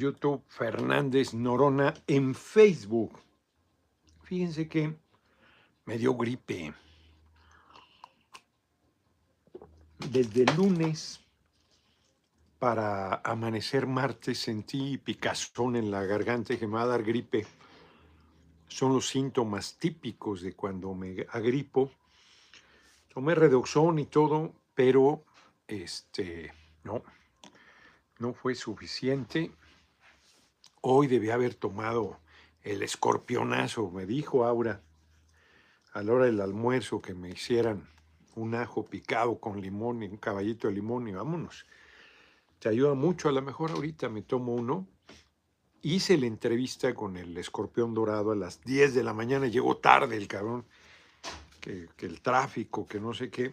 YouTube Fernández Norona en Facebook. Fíjense que me dio gripe. Desde el lunes para amanecer martes sentí picazón en la garganta y que me va a dar gripe. Son los síntomas típicos de cuando me agripo. Tomé redoxón y todo, pero este, no, no fue suficiente. Hoy debía haber tomado el escorpionazo, me dijo Aura, a la hora del almuerzo que me hicieran un ajo picado con limón y un caballito de limón y vámonos. Te ayuda mucho, a lo mejor ahorita me tomo uno. Hice la entrevista con el escorpión dorado a las 10 de la mañana, llegó tarde el cabrón, que, que el tráfico, que no sé qué.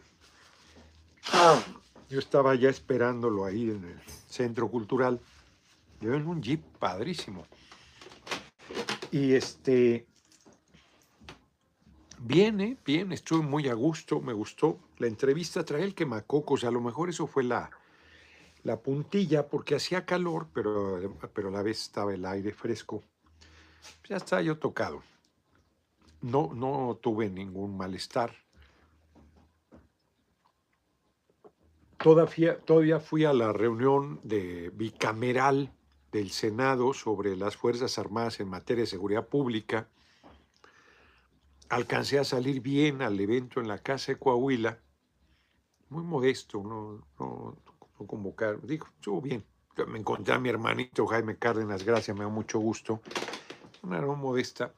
Yo estaba ya esperándolo ahí en el centro cultural. Yo en un jeep padrísimo. Y este, viene, bien, estuve muy a gusto, me gustó. La entrevista trae el quemacocos, a lo mejor eso fue la, la puntilla, porque hacía calor, pero, pero a la vez estaba el aire fresco. Ya estaba yo tocado. No, no tuve ningún malestar. Todavía, todavía fui a la reunión de bicameral del Senado sobre las Fuerzas Armadas en materia de seguridad pública. Alcancé a salir bien al evento en la Casa de Coahuila, muy modesto, no, no, no convocar, dijo, estuvo bien. Me encontré a mi hermanito Jaime Cárdenas, gracias, me da mucho gusto. Una gran modesta.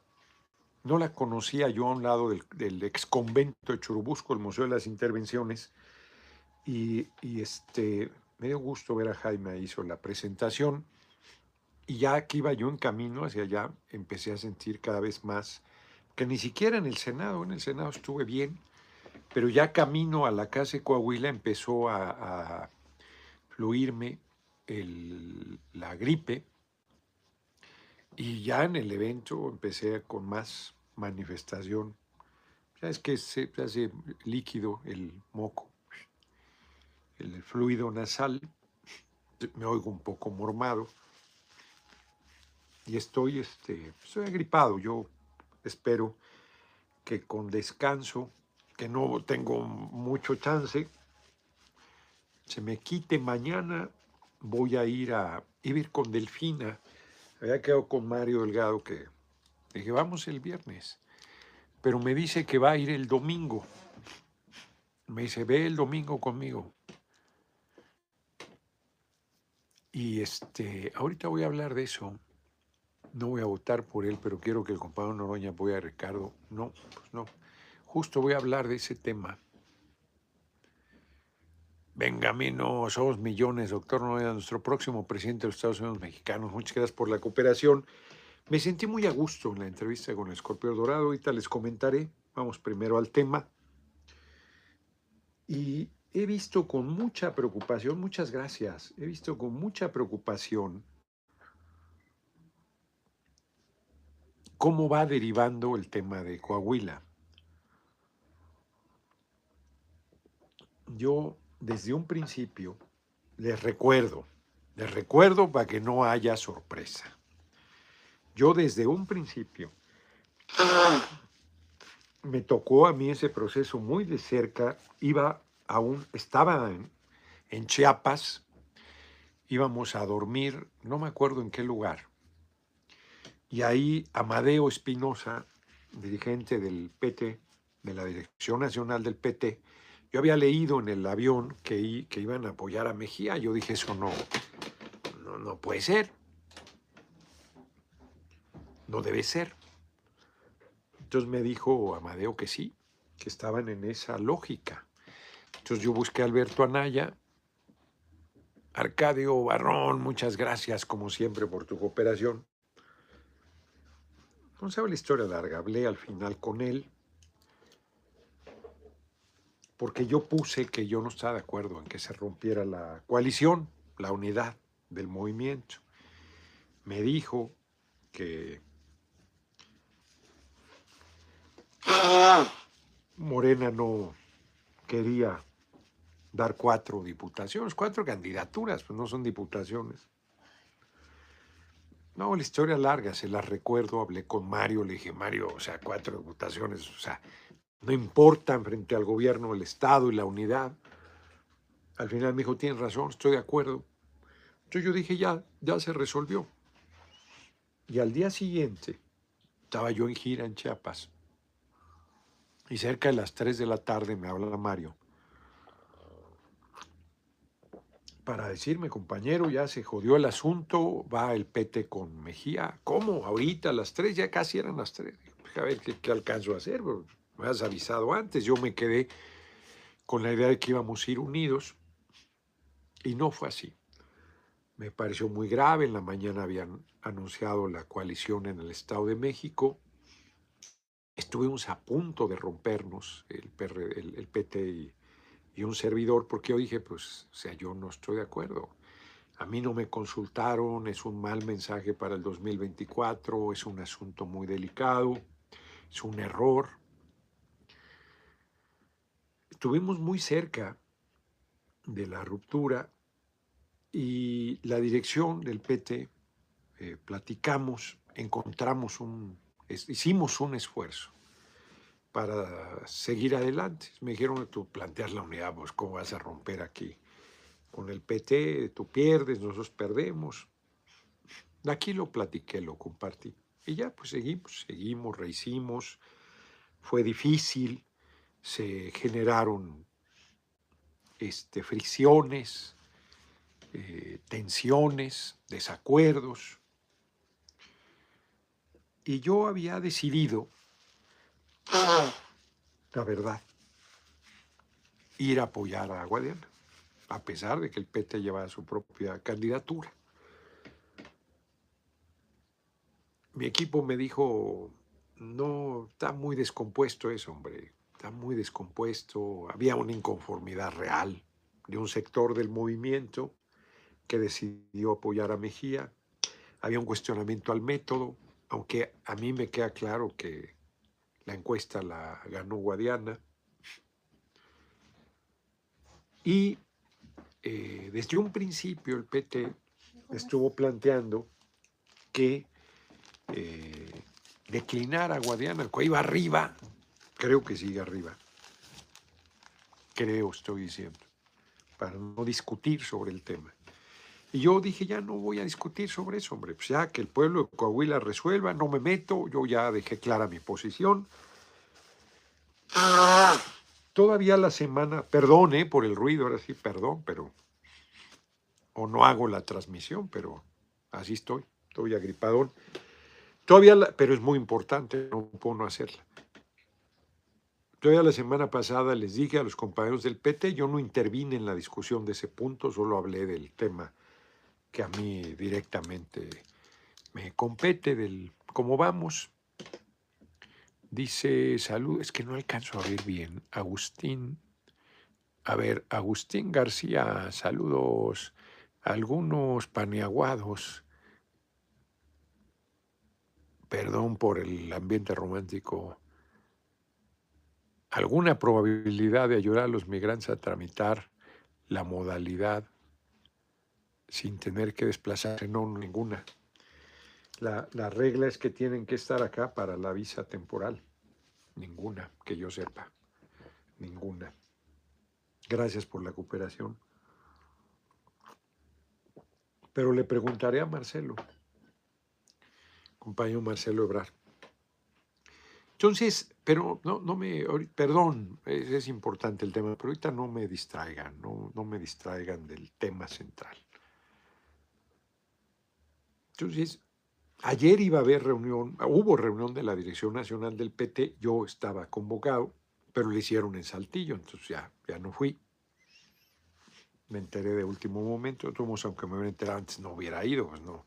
No la conocía yo a un lado del, del ex convento de Churubusco, el Museo de las Intervenciones, y, y este, me dio gusto ver a Jaime, hizo la presentación y ya que iba yo en camino hacia allá, empecé a sentir cada vez más que ni siquiera en el Senado, en el Senado estuve bien, pero ya camino a la casa de Coahuila empezó a, fluirme la gripe y ya en el evento empecé con más manifestación. Ya es que se hace líquido el moco, el fluido nasal, me oigo un poco mormado y estoy, este, estoy agripado. Yo espero que con descanso, que no tengo mucho chance, se me quite mañana. Voy a ir a, ir con Delfina. Había quedado con Mario Delgado que dije, vamos el viernes. Pero me dice que va a ir el domingo. Me dice, ve el domingo conmigo. Y este, ahorita voy a hablar de eso no voy a votar por él, pero quiero que el compañero Noroña apoye a Ricardo. No, pues no. Justo voy a hablar de ese tema. Venga, no somos millones, doctor Noroña, nuestro próximo presidente de los Estados Unidos mexicanos. Muchas gracias por la cooperación. Me sentí muy a gusto en la entrevista con el Escorpio Dorado. Ahorita les comentaré. Vamos primero al tema. Y he visto con mucha preocupación, muchas gracias, he visto con mucha preocupación cómo va derivando el tema de Coahuila. Yo desde un principio les recuerdo, les recuerdo para que no haya sorpresa. Yo desde un principio me tocó a mí ese proceso muy de cerca, iba aún, estaba en, en Chiapas, íbamos a dormir, no me acuerdo en qué lugar, y ahí Amadeo Espinosa, dirigente del PT, de la Dirección Nacional del PT, yo había leído en el avión que, iban a apoyar a Mejía. Yo dije, eso no, no, no puede ser. No debe ser. Entonces me dijo Amadeo que sí, que estaban en esa lógica. Entonces yo busqué a Alberto Anaya. Arcadio Barrón, muchas gracias como siempre por tu cooperación. No sabe la historia larga, hablé al final con él, porque yo puse que yo no estaba de acuerdo en que se rompiera la coalición, la unidad del movimiento. Me dijo que Morena no quería dar cuatro diputaciones, cuatro candidaturas, pues no son diputaciones. No, la historia larga, se la recuerdo, hablé con Mario, le dije, Mario, o sea, cuatro diputaciones, o sea, no importan frente al gobierno, el Estado y la unidad. Al final me dijo, tienes razón, estoy de acuerdo. Entonces yo dije, ya, ya se resolvió. Y al día siguiente estaba yo en gira en Chiapas. Y cerca de las 3 de la tarde me habla Mario para decirme, compañero, ya se jodió el asunto, va el PT con Mejía. ¿Cómo? Ahorita las 3, ya casi eran las 3. A ver qué, alcanzo a hacer, me has avisado antes. Yo me quedé con la idea de que íbamos a ir unidos y no fue así. Me pareció muy grave, en la mañana habían anunciado la coalición en el Estado de México. Estuvimos a punto de rompernos, el, el, PT y, y, un servidor, porque yo dije, pues, o sea, yo no estoy de acuerdo. A mí no me consultaron, es un mal mensaje para el 2024, es un asunto muy delicado, es un error. Estuvimos muy cerca de la ruptura y la dirección del PT, eh, platicamos, encontramos un, hicimos un esfuerzo para seguir adelante. Me dijeron, tú planteas la unidad, pues cómo vas a romper aquí. Con el PT tú pierdes, nosotros perdemos. Aquí lo platiqué, lo compartí. Y ya, pues seguimos, seguimos, rehicimos. Fue difícil, se generaron este, fricciones, eh, tensiones, desacuerdos. Y yo había decidido, la verdad, ir a apoyar a Guadiana, a pesar de que el PT llevaba su propia candidatura. Mi equipo me dijo, no, está muy descompuesto eso, hombre, está muy descompuesto. Había una inconformidad real de un sector del movimiento que decidió apoyar a Mejía. Había un cuestionamiento al método, aunque a mí me queda claro que la encuesta la ganó Guadiana. Y eh, desde un principio el PT estuvo planteando que eh, declinara a Guadiana, el iba arriba, creo que sigue arriba, creo estoy diciendo, para no discutir sobre el tema. Y yo dije, ya no voy a discutir sobre eso, hombre, pues ya que el pueblo de Coahuila resuelva, no me meto, yo ya dejé clara mi posición. Todavía la semana, perdón eh, por el ruido, ahora sí, perdón, pero, o no hago la transmisión, pero así estoy, estoy agripadón. Todavía, pero es muy importante, no puedo no hacerla. Todavía la semana pasada les dije a los compañeros del PT, yo no intervine en la discusión de ese punto, solo hablé del tema que a mí directamente me compete del cómo vamos. Dice, salud, es que no alcanzo a ver bien. Agustín, a ver, Agustín García, saludos. Algunos paneaguados. Perdón por el ambiente romántico. ¿Alguna probabilidad de ayudar a los migrantes a tramitar la modalidad sin tener que desplazarse, no ninguna. La, regla es que tienen que estar acá para la visa temporal. Ninguna, que yo sepa. Ninguna. Gracias por la cooperación. Pero le preguntaré a Marcelo, compañero Marcelo Ebrar. Entonces, pero no, no me, perdón, es, importante el tema, pero ahorita no me distraigan, no, no me distraigan del tema central. Entonces, ayer iba a haber reunión, hubo reunión de la Dirección Nacional del PT, yo estaba convocado, pero le hicieron en Saltillo, entonces ya, ya no fui. Me enteré de último momento, todos, aunque me hubiera enterado antes, no hubiera ido, pues no,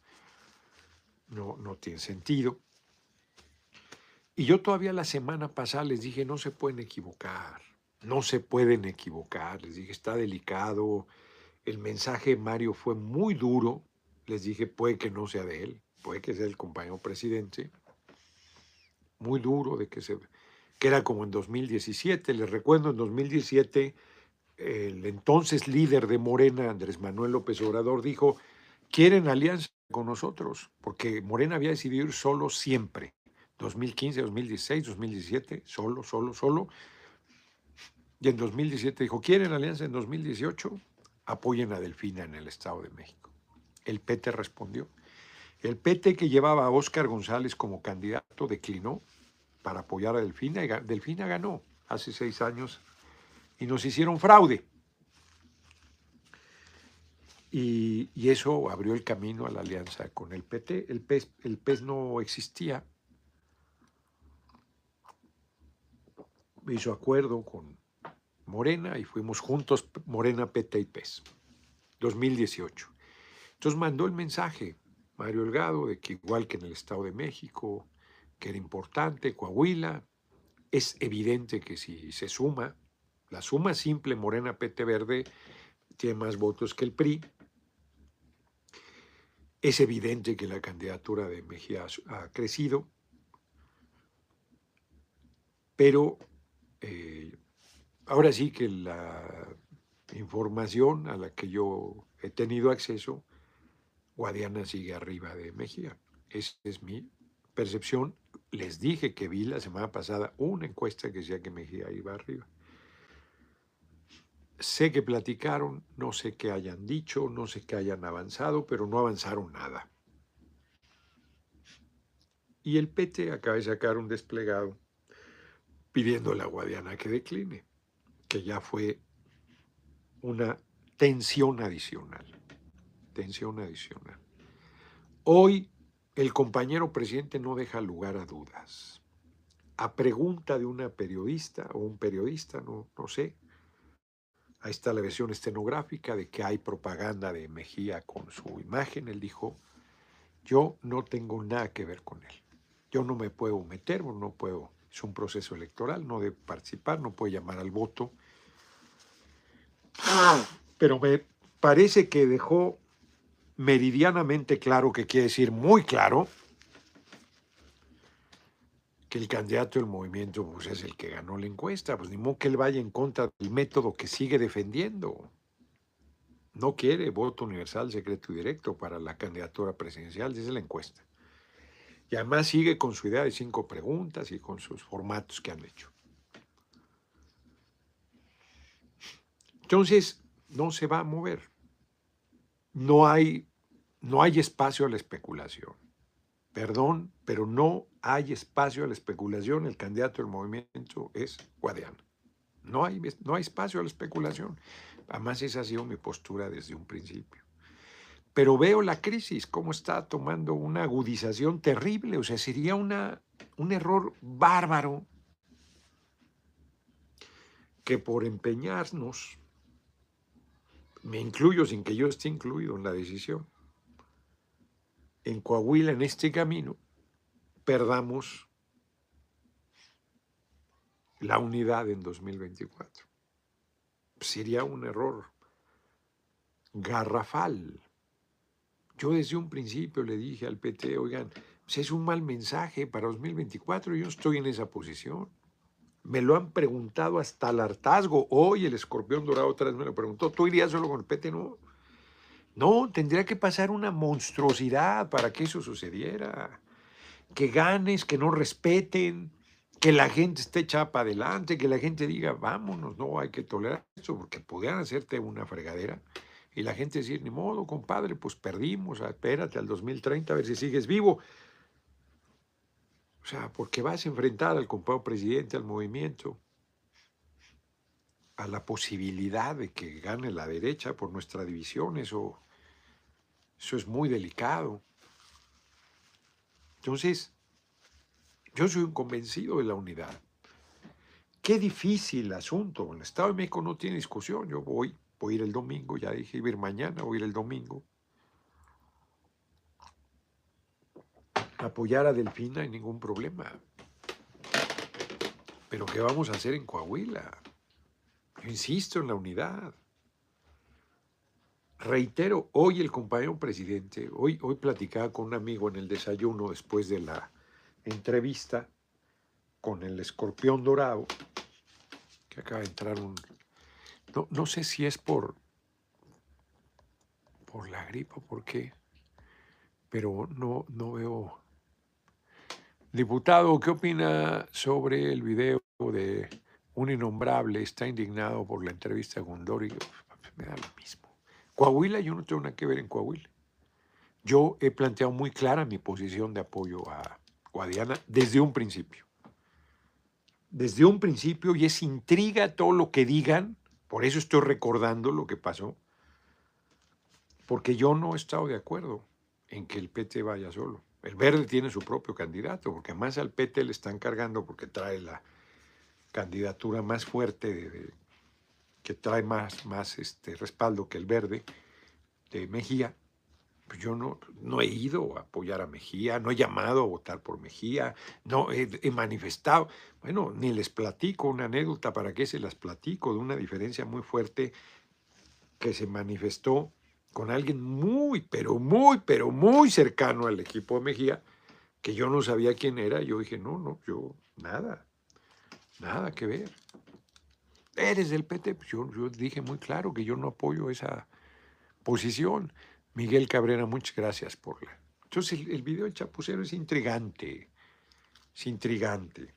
no, no tiene sentido. Y yo todavía la semana pasada les dije, no se pueden equivocar, no se pueden equivocar, les dije, está delicado, el mensaje de Mario fue muy duro, les dije, puede que no sea de él, puede que sea el compañero presidente, muy duro de que se que era como en 2017, les recuerdo en 2017 el entonces líder de Morena, Andrés Manuel López Obrador, dijo, quieren alianza con nosotros, porque Morena había decidido ir solo siempre. 2015, 2016, 2017, solo, solo, solo. Y en 2017 dijo, ¿quieren alianza en 2018? Apoyen a Delfina en el Estado de México. El PT respondió. El PT que llevaba a Óscar González como candidato declinó para apoyar a Delfina y Delfina ganó hace seis años y nos hicieron fraude. Y, eso abrió el camino a la alianza con el PT. El PES, el PES no existía. Hizo acuerdo con Morena y fuimos juntos Morena, PT y PES. 2018. Entonces mandó el mensaje Mario Elgado de que igual que en el Estado de México, que era importante, Coahuila, es evidente que si se suma, la suma simple Morena PT Verde tiene más votos que el PRI, es evidente que la candidatura de Mejía ha crecido, pero eh, ahora sí que la información a la que yo he tenido acceso, Guadiana sigue arriba de Mejía. Esa es mi percepción. Les dije que vi la semana pasada una encuesta que decía que Mejía iba arriba. Sé que platicaron, no sé qué hayan dicho, no sé qué hayan avanzado, pero no avanzaron nada. Y el PT acaba de sacar un desplegado pidiendo a la Guadiana que decline, que ya fue una tensión adicional. Tensión adicional. Hoy el compañero presidente no deja lugar a dudas. A pregunta de una periodista o un periodista, no, no sé, Ahí está la versión estenográfica de que hay propaganda de Mejía con su imagen. Él dijo, yo no tengo nada que ver con él. Yo no me puedo meter, no puedo, es un proceso electoral, no debe participar, no puede llamar al voto. Pero me parece que dejó meridianamente claro, que quiere decir muy claro, que el candidato del movimiento pues, es el que ganó la encuesta, pues ni modo que él vaya en contra del método que sigue defendiendo. No quiere voto universal, secreto y directo para la candidatura presidencial, dice la encuesta. Y además sigue con su idea de cinco preguntas y con sus formatos que han hecho. Entonces, no se va a mover. No hay, no hay espacio a la especulación. Perdón, pero no hay espacio a la especulación. El candidato del movimiento es Guadiana. No hay, no hay espacio a la especulación. Además, esa ha sido mi postura desde un principio. Pero veo la crisis, cómo está tomando una agudización terrible. O sea, sería una, un error bárbaro que por empeñarnos, me incluyo sin que yo esté incluido en la decisión, en Coahuila, en este camino, perdamos la unidad en 2024. Sería un error garrafal. Yo desde un principio le dije al PT, oigan, pues es un mal mensaje para 2024, yo estoy en esa posición. Me lo han preguntado hasta el hartazgo. Hoy el escorpión dorado otra vez me lo preguntó, ¿tú irías solo con el PT? No. No, tendría que pasar una monstruosidad para que eso sucediera. Que ganes, que no respeten, que la gente esté chapa adelante, que la gente diga, vámonos, no hay que tolerar eso, porque podrían hacerte una fregadera. Y la gente decir, ni modo, compadre, pues perdimos, espérate al 2030 a ver si sigues vivo. O sea, porque vas a enfrentar al compadre presidente, al movimiento, a la posibilidad de que gane la derecha por nuestra división, eso, eso es muy delicado. Entonces, yo soy un convencido de la unidad. Qué difícil asunto. El Estado de México no tiene discusión. Yo voy, voy a ir el domingo, ya dije, iba a ir mañana, voy a ir el domingo. Apoyar a Delfina, hay ningún problema. Pero ¿qué vamos a hacer en Coahuila? Yo insisto en la unidad. Reitero, hoy el compañero presidente, hoy, hoy platicaba con un amigo en el desayuno después de la entrevista con el escorpión dorado, que acaba de entrar un... No, no sé si es por, por la gripa por qué, pero no, no veo. Diputado, ¿qué opina sobre el video de un innombrable? Está indignado por la entrevista con Dori. Me da lo mismo. Coahuila, yo no tengo nada que ver en Coahuila. Yo he planteado muy clara mi posición de apoyo a Guadiana desde un principio. Desde un principio, y es intriga todo lo que digan, por eso estoy recordando lo que pasó, porque yo no he estado de acuerdo en que el PT vaya solo. El verde tiene su propio candidato, porque más al PT le están cargando porque trae la candidatura más fuerte, que trae más, más este, respaldo que el verde de Mejía. Pues yo no, no he ido a apoyar a Mejía, no he llamado a votar por Mejía, no he, he, manifestado, bueno, ni les platico una anécdota, ¿para qué se las platico? De una diferencia muy fuerte que se manifestó con alguien muy, pero muy, pero muy cercano al equipo de Mejía, que yo no sabía quién era, yo dije, no, no, yo, nada, nada que ver. Eres del PT, pues yo, yo dije muy claro que yo no apoyo esa posición. Miguel Cabrera, muchas gracias por la... Entonces el, video del chapucero es intrigante, es intrigante.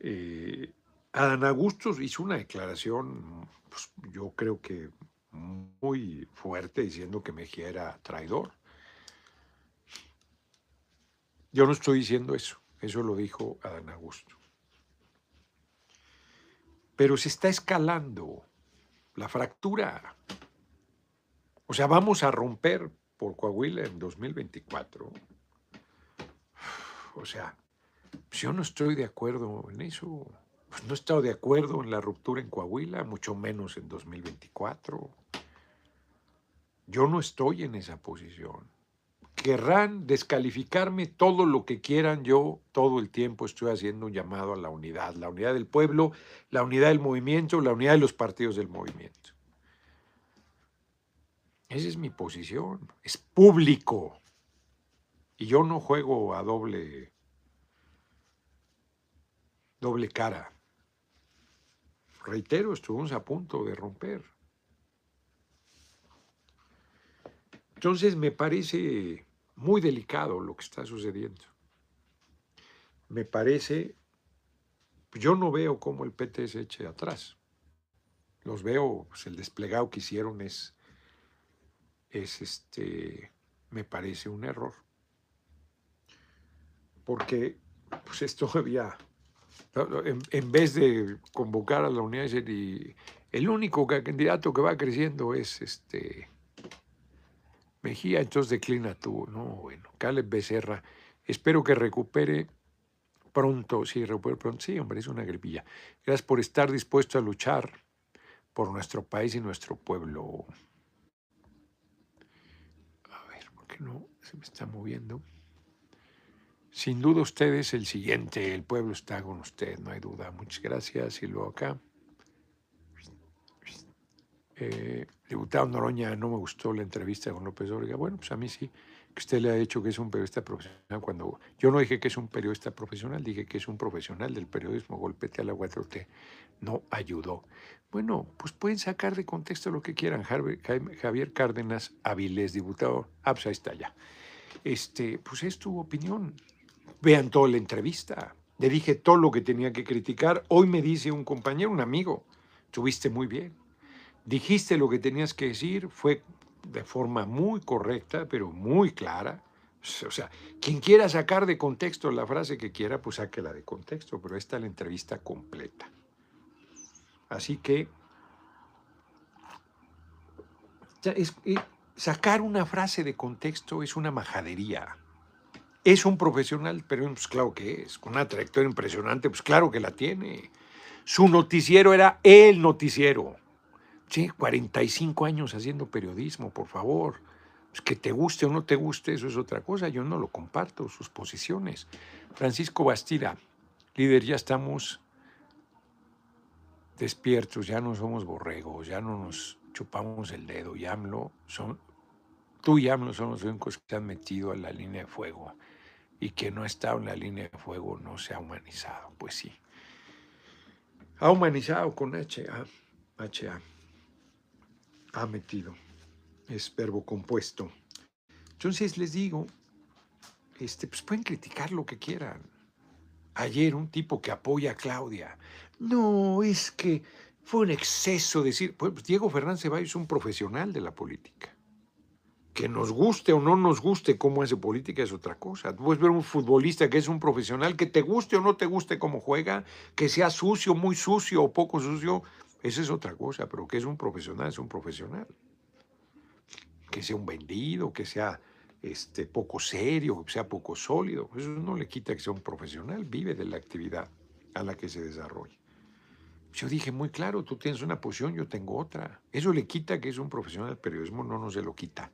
Eh, Adán Augusto hizo una declaración, pues, yo creo que muy fuerte, diciendo que Mejía era traidor. Yo no estoy diciendo eso, eso lo dijo Adán Augusto. Pero se está escalando la fractura. O sea, vamos a romper por Coahuila en 2024. O sea, yo no estoy de acuerdo en eso. Pues no he estado de acuerdo en la ruptura en Coahuila, mucho menos en 2024. Yo no estoy en esa posición. Querrán descalificarme todo lo que quieran, yo todo el tiempo estoy haciendo un llamado a la unidad, la unidad del pueblo, la unidad del movimiento, la unidad de los partidos del movimiento. Esa es mi posición, es público. Y yo no juego a doble, doble cara. Reitero, estuvimos a punto de romper. Entonces me parece muy delicado lo que está sucediendo. Me parece, yo no veo cómo el PT se eche atrás. Los veo, pues el desplegado que hicieron es, es este, me parece un error. Porque pues esto había en, vez de convocar a la unidad y el único candidato que va creciendo es este Mejía, entonces declina tú. No, bueno, Caleb Becerra, espero que recupere pronto, sí, recupere pronto, sí, hombre, es una gripilla. Gracias por estar dispuesto a luchar por nuestro país y nuestro pueblo. A ver, ¿por qué no se me está moviendo? Sin duda usted es el siguiente, el pueblo está con usted, no hay duda. Muchas gracias. Y luego acá. Eh, diputado Noroña, no me gustó la entrevista con López Obrador. Bueno, pues a mí sí, que usted le ha dicho que es un periodista profesional. Cuando yo no dije que es un periodista profesional, dije que es un profesional del periodismo. Golpete a la 4T. No ayudó. Bueno, pues pueden sacar de contexto lo que quieran. Javier Cárdenas Avilés, diputado. Ah, pues ahí está ya. Este, pues es tu opinión Vean toda la entrevista. Le dije todo lo que tenía que criticar. Hoy me dice un compañero, un amigo, estuviste muy bien. Dijiste lo que tenías que decir, fue de forma muy correcta, pero muy clara. O sea, quien quiera sacar de contexto la frase que quiera, pues sáquela de contexto, pero esta es la entrevista completa. Así que sacar una frase de contexto es una majadería. ¿Es un profesional? Pero pues claro que es, con una trayectoria impresionante, pues claro que la tiene. Su noticiero era el noticiero. Sí, 45 años haciendo periodismo, por favor. Pues que te guste o no te guste, eso es otra cosa. Yo no lo comparto, sus posiciones. Francisco Bastida, líder, ya estamos despiertos, ya no somos borregos, ya no nos chupamos el dedo. Y AMLO son, tú y AMLO son los únicos que se han metido a la línea de fuego y que no está en la línea de fuego no se ha humanizado. Pues sí. Ha humanizado con HA. HA. Ha metido. Es verbo compuesto. Entonces les digo, este, pues pueden criticar lo que quieran. Ayer un tipo que apoya a Claudia. No, es que fue un exceso decir. Pues Diego Fernández Ceballos es un profesional de la política. Que nos guste o no nos guste cómo hace política es otra cosa. Tú puedes ver un futbolista que es un profesional, que te guste o no te guste cómo juega, que sea sucio, muy sucio o poco sucio, esa es otra cosa, pero que es un profesional, es un profesional. Que sea un vendido, que sea este, poco serio, que sea poco sólido. Eso no le quita que sea un profesional, vive de la actividad a la que se desarrolla. Yo dije muy claro, tú tienes una posición, yo tengo otra. Eso le quita que es un profesional del periodismo, no nos se lo quita.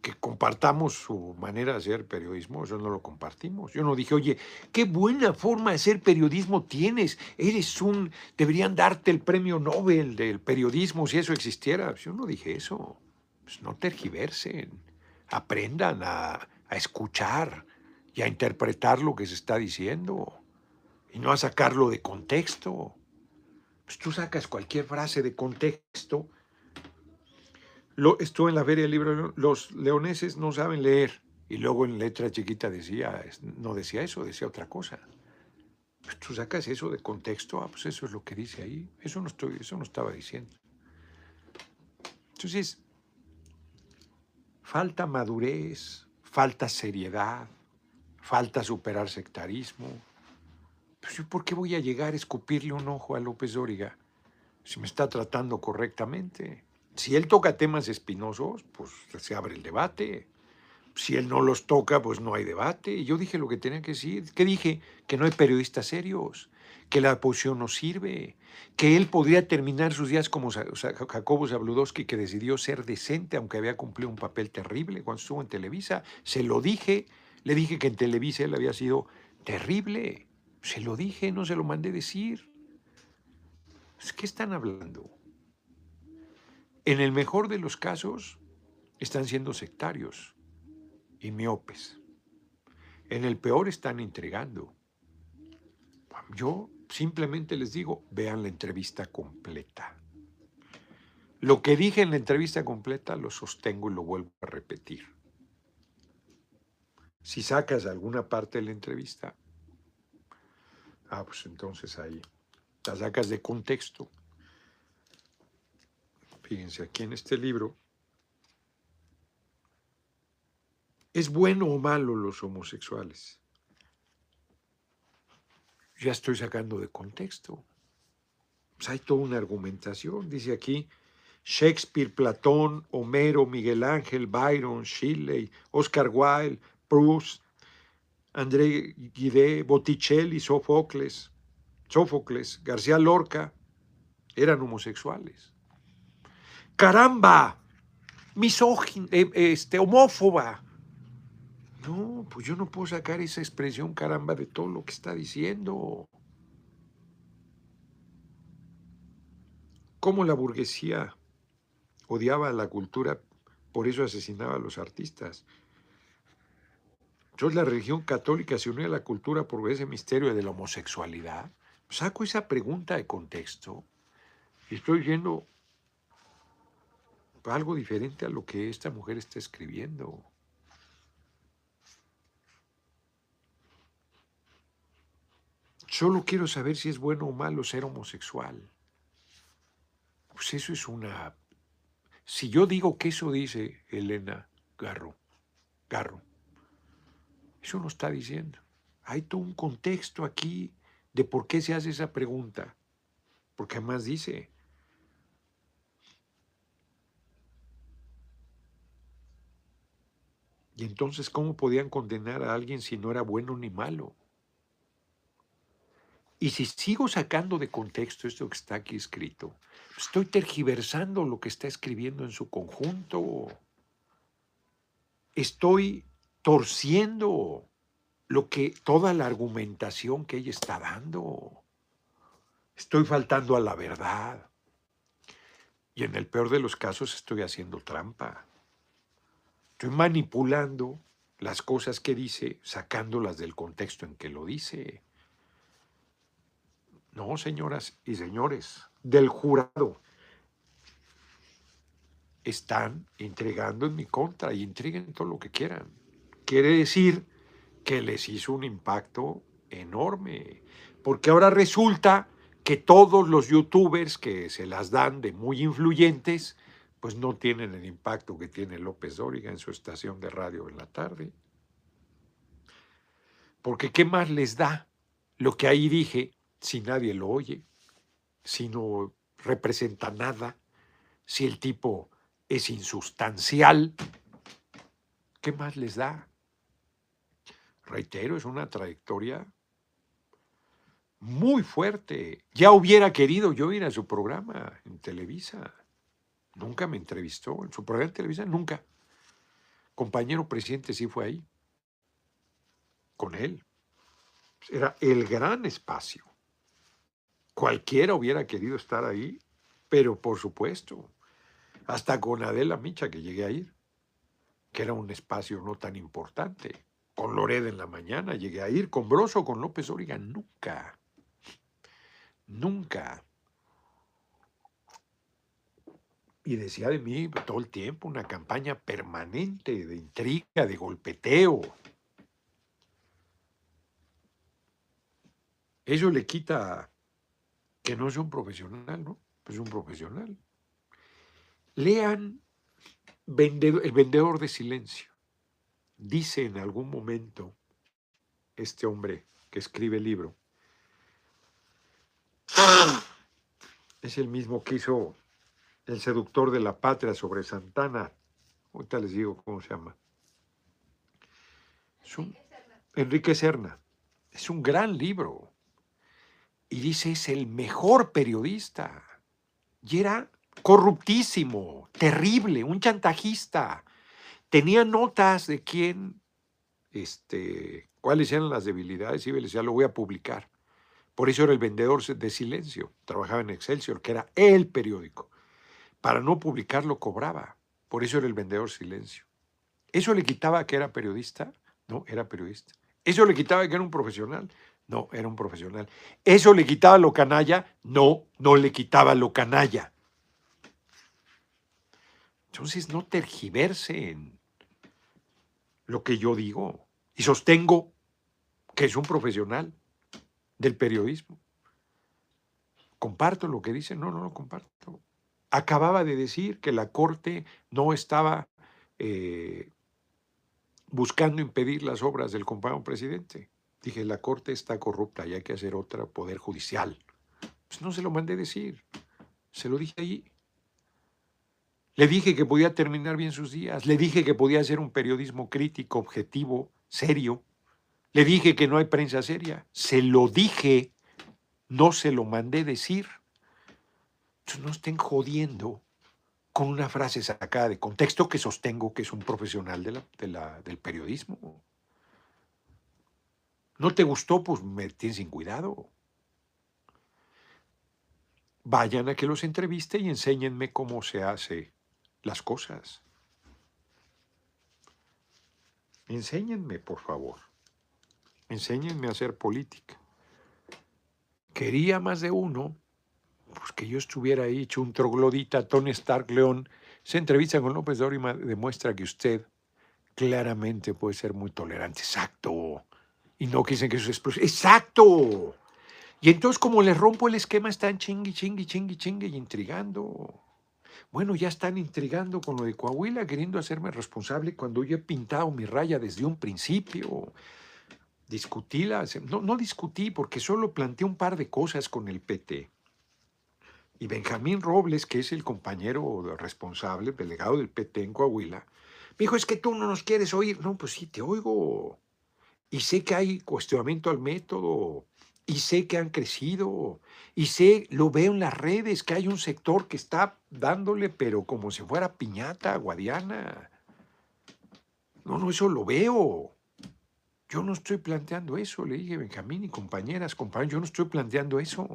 Que compartamos su manera de hacer periodismo, eso no lo compartimos. Yo no dije, oye, qué buena forma de hacer periodismo tienes, eres un, deberían darte el premio Nobel del periodismo si eso existiera. Yo no dije eso. Pues no tergiversen aprendan a, escuchar y a interpretar lo que se está diciendo y no a sacarlo de contexto. Pues tú sacas cualquier frase de contexto. Lo, estuvo en la feria del libro, los leoneses no saben leer. Y luego en letra chiquita decía, no decía eso, decía otra cosa. Pues tú sacas eso de contexto, ah, pues eso es lo que dice ahí. Eso no, estoy, eso no estaba diciendo. Entonces, Falta madurez, falta seriedad, falta superar sectarismo. Pues ¿por qué voy a llegar a escupirle un ojo a López Dóriga si me está tratando correctamente? Si él toca temas espinosos, pues se abre el debate. Si él no los toca, pues no hay debate. Y yo dije lo que tenía que decir. ¿Qué dije? Que no hay periodistas serios que la oposición no sirve, que él podría terminar sus días como Jacobo Zabludowski, que decidió ser decente, aunque había cumplido un papel terrible cuando estuvo en Televisa. Se lo dije, le dije que en Televisa él había sido terrible. Se lo dije, no se lo mandé decir. ¿Qué están hablando? En el mejor de los casos, están siendo sectarios y miopes. En el peor están entregando. Yo simplemente les digo, vean la entrevista completa. Lo que dije en la entrevista completa lo sostengo y lo vuelvo a repetir. Si sacas alguna parte de la entrevista, ah, pues entonces ahí la sacas de contexto. Fíjense, aquí en este libro, ¿es bueno o malo los homosexuales? ya estoy sacando de contexto. Pues hay toda una argumentación. Dice aquí, Shakespeare, Platón, Homero, Miguel Ángel, Byron, Shelley, Oscar Wilde, Proust, André Guidé, Botticelli, Sófocles, Sófocles, García Lorca, eran homosexuales. ¡Caramba! Misógina, eh, este, homófoba. No, pues yo no puedo sacar esa expresión caramba de todo lo que está diciendo. ¿Cómo la burguesía odiaba la cultura, por eso asesinaba a los artistas? Entonces la religión católica se unió a la cultura por ese misterio de la homosexualidad. Saco esa pregunta de contexto y estoy viendo algo diferente a lo que esta mujer está escribiendo. Solo quiero saber si es bueno o malo ser homosexual. Pues eso es una... Si yo digo que eso dice Elena Garro, Garro, eso no está diciendo. Hay todo un contexto aquí de por qué se hace esa pregunta. Porque además dice, Y entonces, ¿cómo podían condenar a alguien si no era bueno ni malo? Y si sigo sacando de contexto esto que está aquí escrito, estoy tergiversando lo que está escribiendo en su conjunto. Estoy torciendo lo que toda la argumentación que ella está dando. Estoy faltando a la verdad. Y en el peor de los casos estoy haciendo trampa. Estoy manipulando las cosas que dice, sacándolas del contexto en que lo dice. No, señoras y señores, del jurado. están entregando en mi contra y entreguen todo lo que quieran. Quiere decir que les hizo un impacto enorme, porque ahora resulta que todos los youtubers que se las dan de muy influyentes, pues no tienen el impacto que tiene López Dóriga en su estación de radio en la tarde. Porque ¿qué más les da lo que ahí dije si nadie lo oye, si no representa nada, si el tipo es insustancial? ¿Qué más les da? Reitero, es una trayectoria muy fuerte. Ya hubiera querido yo ir a su programa en Televisa. Nunca me entrevistó. En su programa de Televisa, nunca. Compañero presidente sí fue ahí. Con él. Era el gran espacio. Cualquiera hubiera querido estar ahí, pero por supuesto, hasta con Adela Micha que llegué a ir, que era un espacio no tan importante. Con Loreda en la mañana llegué a ir, con Broso, con López Origa, nunca. Nunca. Y decía de mí todo el tiempo una campaña permanente de intriga, de golpeteo. Eso le quita que no es un profesional, ¿no? Es un profesional. Lean El vendedor de silencio. Dice en algún momento este hombre que escribe el libro, es el mismo que hizo El seductor de la patria sobre Santana. Ahorita les digo cómo se llama. Enrique Serna. Es un gran libro. Y dice, es el mejor periodista. Y era corruptísimo, terrible, un chantajista. Tenía notas de quién, este, cuáles eran las debilidades y le decía, lo voy a publicar. Por eso era el vendedor de silencio. Trabajaba en Excelsior, que era el periódico. Para no publicarlo cobraba. Por eso era el vendedor silencio. ¿Eso le quitaba que era periodista? No, era periodista. ¿Eso le quitaba que era un profesional? No, era un profesional. ¿Eso le quitaba lo canalla? No, no le quitaba lo canalla. Entonces no tergiverse en lo que yo digo y sostengo que es un profesional del periodismo. ¿Comparto lo que dice? No, no lo comparto. Acababa de decir que la Corte no estaba eh, buscando impedir las obras del compañero presidente. Dije, la Corte está corrupta y hay que hacer otra poder judicial. Pues no se lo mandé decir, se lo dije allí. Le dije que podía terminar bien sus días, le dije que podía hacer un periodismo crítico, objetivo, serio, le dije que no hay prensa seria. Se lo dije, no se lo mandé decir. No estén jodiendo con una frase sacada de contexto que sostengo que es un profesional del periodismo. ¿No te gustó? Pues me tienes sin cuidado. Vayan a que los entreviste y enséñenme cómo se hace las cosas. Enséñenme, por favor. Enséñenme a hacer política. Quería más de uno, pues que yo estuviera ahí hecho un troglodita, Tony Stark León, se entrevista con López Dóriga, demuestra que usted claramente puede ser muy tolerante. Exacto. Y no quisen que eso explosión. ¡Exacto! Y entonces, como les rompo el esquema, están chingui, chingui, chingui, chingui y intrigando. Bueno, ya están intrigando con lo de Coahuila, queriendo hacerme responsable cuando yo he pintado mi raya desde un principio. Discutíla, no discutí porque solo planteé un par de cosas con el PT. Y Benjamín Robles, que es el compañero responsable, delegado del PT en Coahuila, me dijo, es que tú no nos quieres oír. No, pues sí, te oigo. Y sé que hay cuestionamiento al método, y sé que han crecido, y sé, lo veo en las redes, que hay un sector que está dándole, pero como si fuera piñata guadiana. No, no, eso lo veo. Yo no estoy planteando eso, le dije Benjamín y compañeras, compañeros, yo no estoy planteando eso.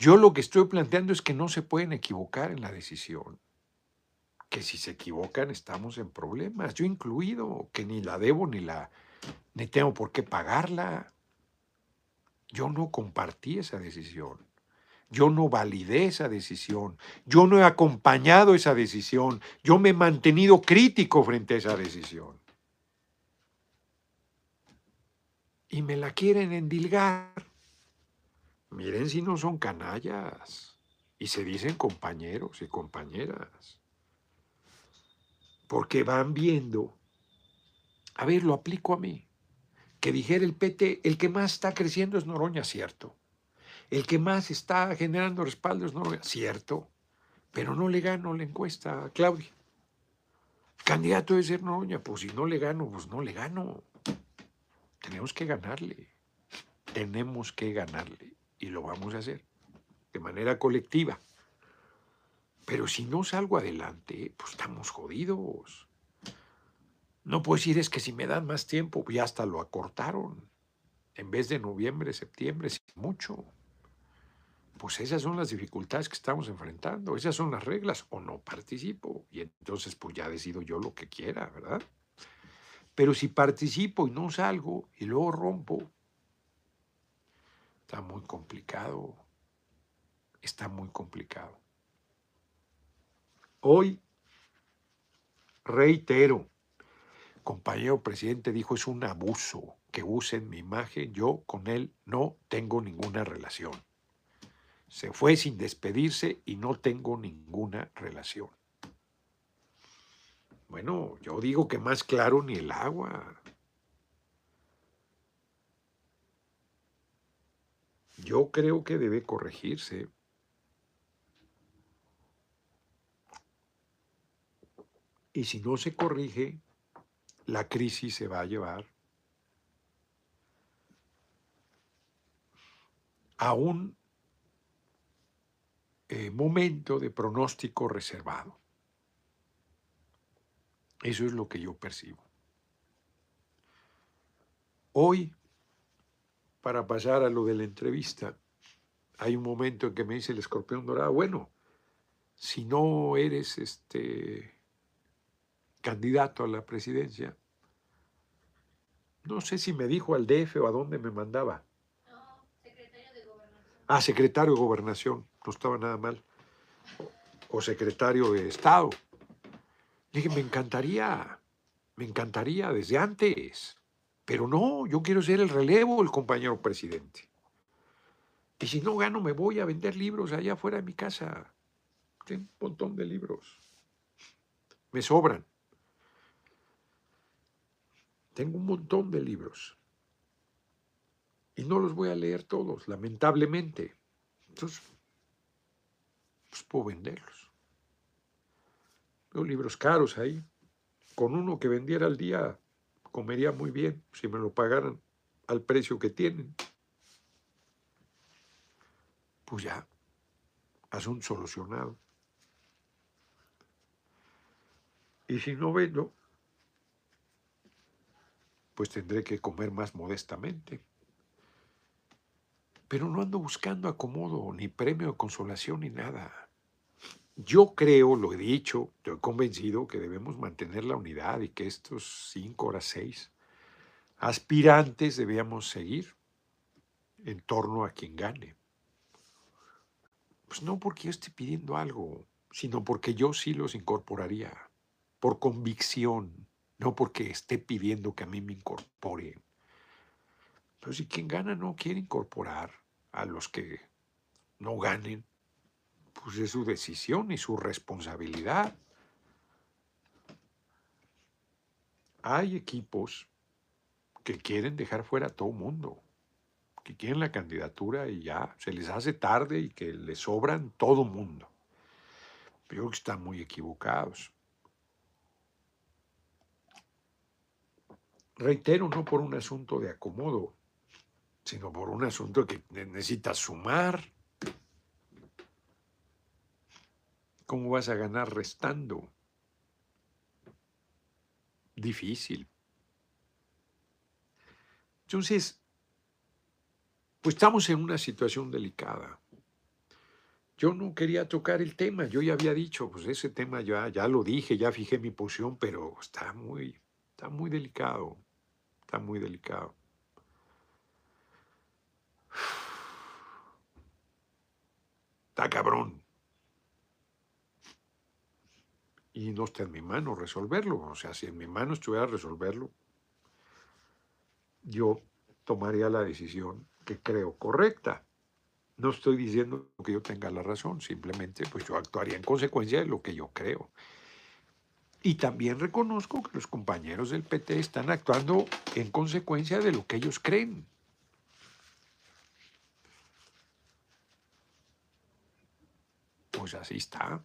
Yo lo que estoy planteando es que no se pueden equivocar en la decisión. Que si se equivocan estamos en problemas, yo incluido, que ni la debo ni la ni tengo por qué pagarla. Yo no compartí esa decisión. Yo no validé esa decisión. Yo no he acompañado esa decisión. Yo me he mantenido crítico frente a esa decisión. Y me la quieren endilgar. Miren si no son canallas. Y se dicen compañeros y compañeras. Porque van viendo. A ver, lo aplico a mí. Que dijera el PT, el que más está creciendo es Noroña, cierto. El que más está generando respaldo es Noroña, cierto. Pero no le gano la encuesta a Claudia. candidato debe ser Noroña, pues si no le gano, pues no le gano. Tenemos que ganarle. Tenemos que ganarle. Y lo vamos a hacer de manera colectiva. Pero si no salgo adelante, pues estamos jodidos. No puedo decir es que si me dan más tiempo, ya hasta lo acortaron. En vez de noviembre, septiembre, mucho. Pues esas son las dificultades que estamos enfrentando, esas son las reglas, o no participo. Y entonces pues ya decido yo lo que quiera, ¿verdad? Pero si participo y no salgo y luego rompo, está muy complicado. Está muy complicado. Hoy, reitero, compañero presidente dijo es un abuso que usen mi imagen, yo con él no tengo ninguna relación. Se fue sin despedirse y no tengo ninguna relación. Bueno, yo digo que más claro ni el agua. Yo creo que debe corregirse. Y si no se corrige, la crisis se va a llevar a un eh, momento de pronóstico reservado. Eso es lo que yo percibo. Hoy, para pasar a lo de la entrevista, hay un momento en que me dice el escorpión dorado, bueno, si no eres este candidato a la presidencia. No sé si me dijo al DF o a dónde me mandaba. No, secretario de gobernación. Ah, secretario de gobernación, no estaba nada mal. O, secretario de Estado. dije, me encantaría, me encantaría desde antes. Pero no, yo quiero ser el relevo el compañero presidente. Y si no gano, me voy a vender libros allá afuera de mi casa. Tengo un montón de libros. Me sobran. Tengo un montón de libros. Y no los voy a leer todos, lamentablemente. Entonces, pues puedo venderlos. Veo libros caros ahí. Con uno que vendiera al día, comería muy bien si me lo pagaran al precio que tienen. Pues ya, asunto solucionado. Y si no vendo, pues tendré que comer más modestamente. Pero no ando buscando acomodo, ni premio de consolación, ni nada. Yo creo, lo he dicho, estoy convencido que debemos mantener la unidad y que estos cinco horas seis aspirantes debíamos seguir en torno a quien gane. Pues no porque yo esté pidiendo algo, sino porque yo sí los incorporaría, por convicción, no porque esté pidiendo que a mí me incorpore. Pero si quien gana no quiere incorporar a los que no ganen, pues es su decisión y su responsabilidad. Hay equipos que quieren dejar fuera a todo mundo, que quieren la candidatura y ya se les hace tarde y que les sobran todo mundo. Pero que están muy equivocados. reitero, no por un asunto de acomodo, sino por un asunto que necesitas sumar. ¿Cómo vas a ganar restando? Difícil. Entonces, pues estamos en una situación delicada. Yo no quería tocar el tema, yo ya había dicho, pues ese tema ya, ya lo dije, ya fijé mi posición, pero está muy, está muy delicado. Está muy delicado. Está cabrón. Y no está en mi mano resolverlo. O sea, si en mi mano estuviera resolverlo, yo tomaría la decisión que creo correcta. No estoy diciendo que yo tenga la razón, simplemente pues yo actuaría en consecuencia de lo que yo creo. Y también reconozco que los compañeros del PT están actuando en consecuencia de lo que ellos creen. Pues así está.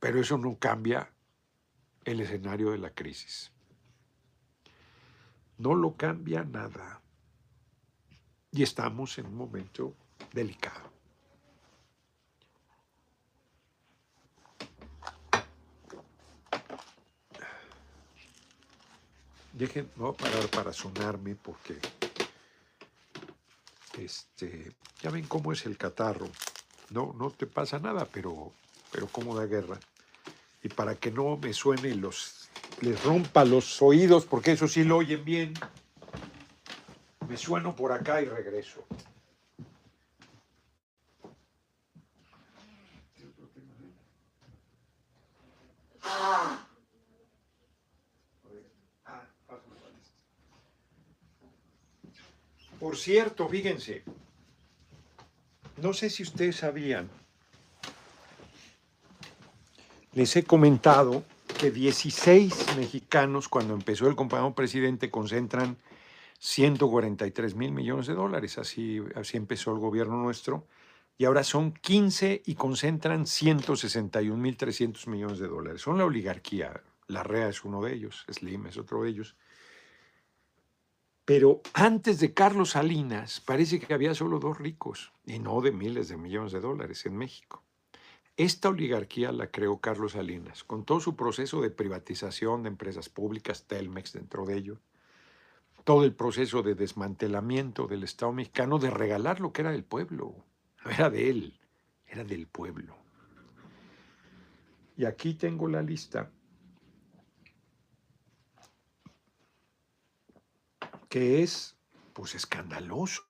Pero eso no cambia el escenario de la crisis. No lo cambia nada. Y estamos en un momento delicado. Dejen, no parar para sonarme porque este, ya ven cómo es el catarro. No, no te pasa nada, pero, pero cómo da guerra. Y para que no me suene los, les rompa los oídos, porque eso sí lo oyen bien, me sueno por acá y regreso. Por cierto, fíjense, no sé si ustedes sabían, les he comentado que 16 mexicanos cuando empezó el compañero presidente concentran 143 mil millones de dólares, así, así empezó el gobierno nuestro, y ahora son 15 y concentran 161 mil 300 millones de dólares. Son la oligarquía, la REA es uno de ellos, Slim es otro de ellos. Pero antes de Carlos Salinas, parece que había solo dos ricos, y no de miles de millones de dólares en México. Esta oligarquía la creó Carlos Salinas, con todo su proceso de privatización de empresas públicas, Telmex dentro de ello, todo el proceso de desmantelamiento del Estado mexicano, de regalar lo que era del pueblo. No era de él, era del pueblo. Y aquí tengo la lista que es pues escandaloso,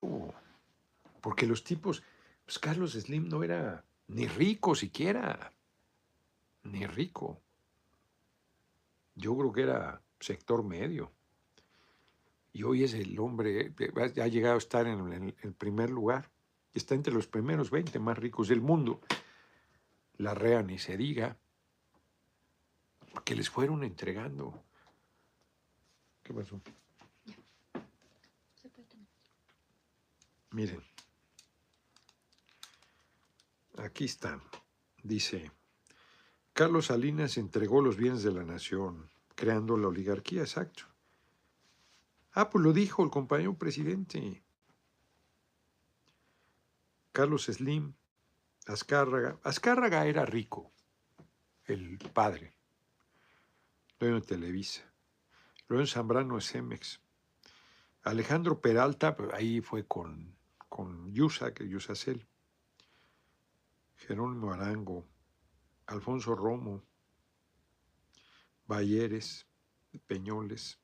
porque los tipos, pues Carlos Slim no era ni rico siquiera, ni rico. Yo creo que era sector medio. Y hoy es el hombre, ha llegado a estar en el primer lugar. Está entre los primeros 20 más ricos del mundo. La REA ni se diga. Que les fueron entregando. ¿Qué pasó? Miren, aquí está. Dice, Carlos Salinas entregó los bienes de la nación, creando la oligarquía, exacto. Ah, pues lo dijo el compañero presidente. Carlos Slim, Azcárraga. Azcárraga era rico, el padre. De Televisa. Luego Zambrano es Cemex. Alejandro Peralta, pues, ahí fue con con Yusa, que Yusacel, Jerónimo Arango, Alfonso Romo, Bayeres, Peñoles,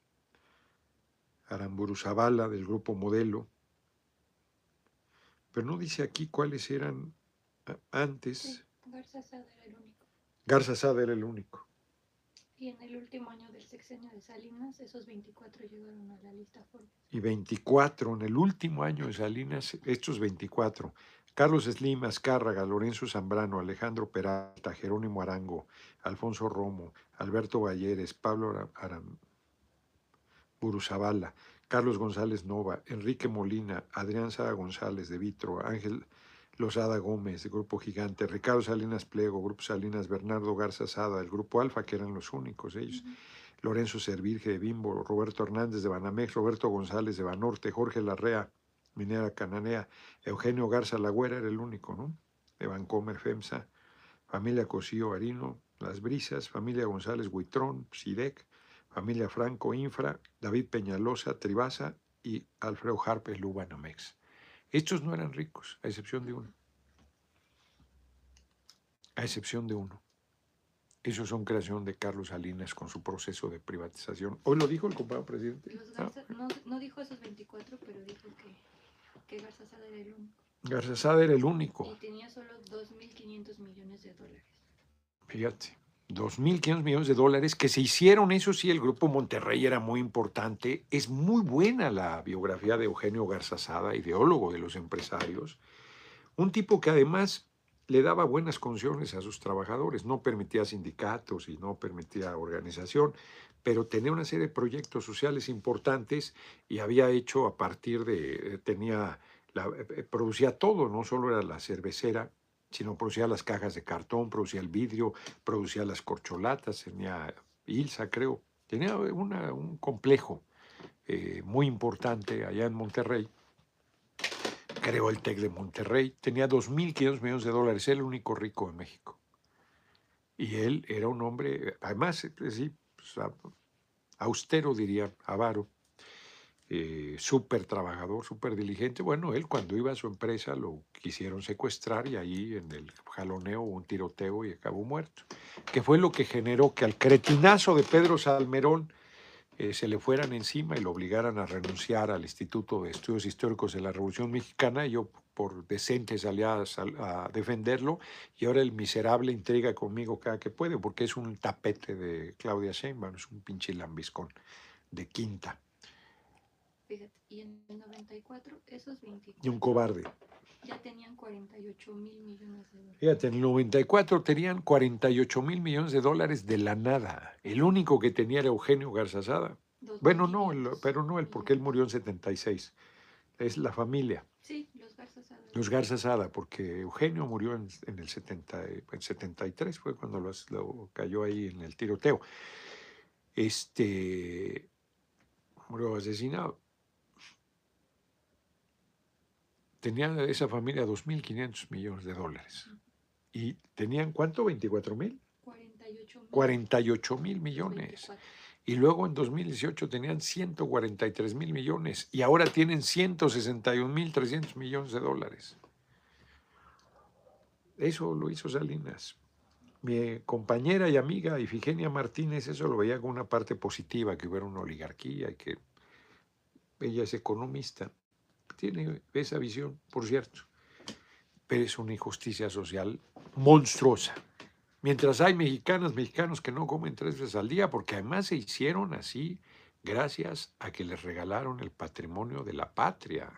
Aramburu Zavala del grupo Modelo, pero no dice aquí cuáles eran antes. Garza Sada era el único. Garza Sada era el único. Y en el último año del sexenio de Salinas, esos 24 llegaron a la lista Forbes. Y 24, en el último año de Salinas, estos 24. Carlos Slim, Azcárraga, Lorenzo Zambrano, Alejandro Peralta, Jerónimo Arango, Alfonso Romo, Alberto Valleres, Pablo Aram, Buruzabala, Carlos González Nova, Enrique Molina, Adrián Sada González de Vitro, Ángel Lozada Gómez, Grupo Gigante, Ricardo Salinas Pliego, Grupo Salinas, Bernardo Garza Sada, el Grupo Alfa, que eran los únicos ellos, Lorenzo Servirge de Bimbo, Roberto Hernández de Banamex, Roberto González de Banorte, Jorge Larrea, Minera Cananea, Eugenio Garza Lagüera era el único, ¿no? De Bancomer, FEMSA, Familia Cosío Arino, Las Brisas, Familia González Huitrón, SIDEC, Familia Franco Infra, David Peñalosa, Tribasa y Alfredo Harpe Lubanamex. Estos no eran ricos, a excepción de uno. A excepción de uno. Esos son creación de Carlos Salinas con su proceso de privatización. Hoy lo dijo el compañero presidente. Garza- no, no dijo esos 24, pero dijo que, que Garza Sada era el único. Garzazada era el único. Y tenía solo 2.500 millones de dólares. Fíjate, 2.500 millones de dólares que se hicieron, eso sí, el Grupo Monterrey era muy importante. Es muy buena la biografía de Eugenio Garzazada, ideólogo de los empresarios. Un tipo que además le daba buenas condiciones a sus trabajadores, no permitía sindicatos y no permitía organización, pero tenía una serie de proyectos sociales importantes y había hecho a partir de, tenía, la, eh, producía todo, no solo era la cervecera, sino producía las cajas de cartón, producía el vidrio, producía las corcholatas, tenía Ilsa, creo, tenía un complejo eh, muy importante allá en Monterrey creó el TEC de Monterrey, tenía 2.500 millones de dólares, el único rico de México. Y él era un hombre, además, eh, sí, pues, austero diría, avaro, eh, súper trabajador, súper diligente. Bueno, él cuando iba a su empresa lo quisieron secuestrar y ahí en el jaloneo hubo un tiroteo y acabó muerto. Que fue lo que generó que al cretinazo de Pedro Salmerón eh, se le fueran encima y lo obligaran a renunciar al Instituto de Estudios Históricos de la Revolución Mexicana. Yo, por decente, salí a, defenderlo y ahora el miserable intriga conmigo cada que puede, porque es un tapete de Claudia Sheinbaum, es un pinche lambiscón de quinta. Fíjate, y en el 94, esos 24. Y un cobarde. Ya tenían 48 mil millones de dólares. Fíjate, en el 94 tenían 48 mil millones de dólares de la nada. El único que tenía era Eugenio Garzazada. Bueno, no, pero no él, porque él murió en 76. Es la familia. Sí, los Garzazada. Los Garzazada, porque Eugenio murió en, el 70, en 73, fue cuando lo cayó ahí en el tiroteo. Este murió asesinado. Tenía esa familia 2.500 millones de dólares. ¿Y tenían cuánto? ¿24 mil? 48 mil millones. Y luego en 2018 tenían 143 mil millones y ahora tienen 161 mil 300 millones de dólares. Eso lo hizo Salinas. Mi compañera y amiga Ifigenia Martínez eso lo veía con una parte positiva, que hubiera una oligarquía y que ella es economista tiene esa visión, por cierto, pero es una injusticia social monstruosa. Mientras hay mexicanas, mexicanos que no comen tres veces al día, porque además se hicieron así gracias a que les regalaron el patrimonio de la patria,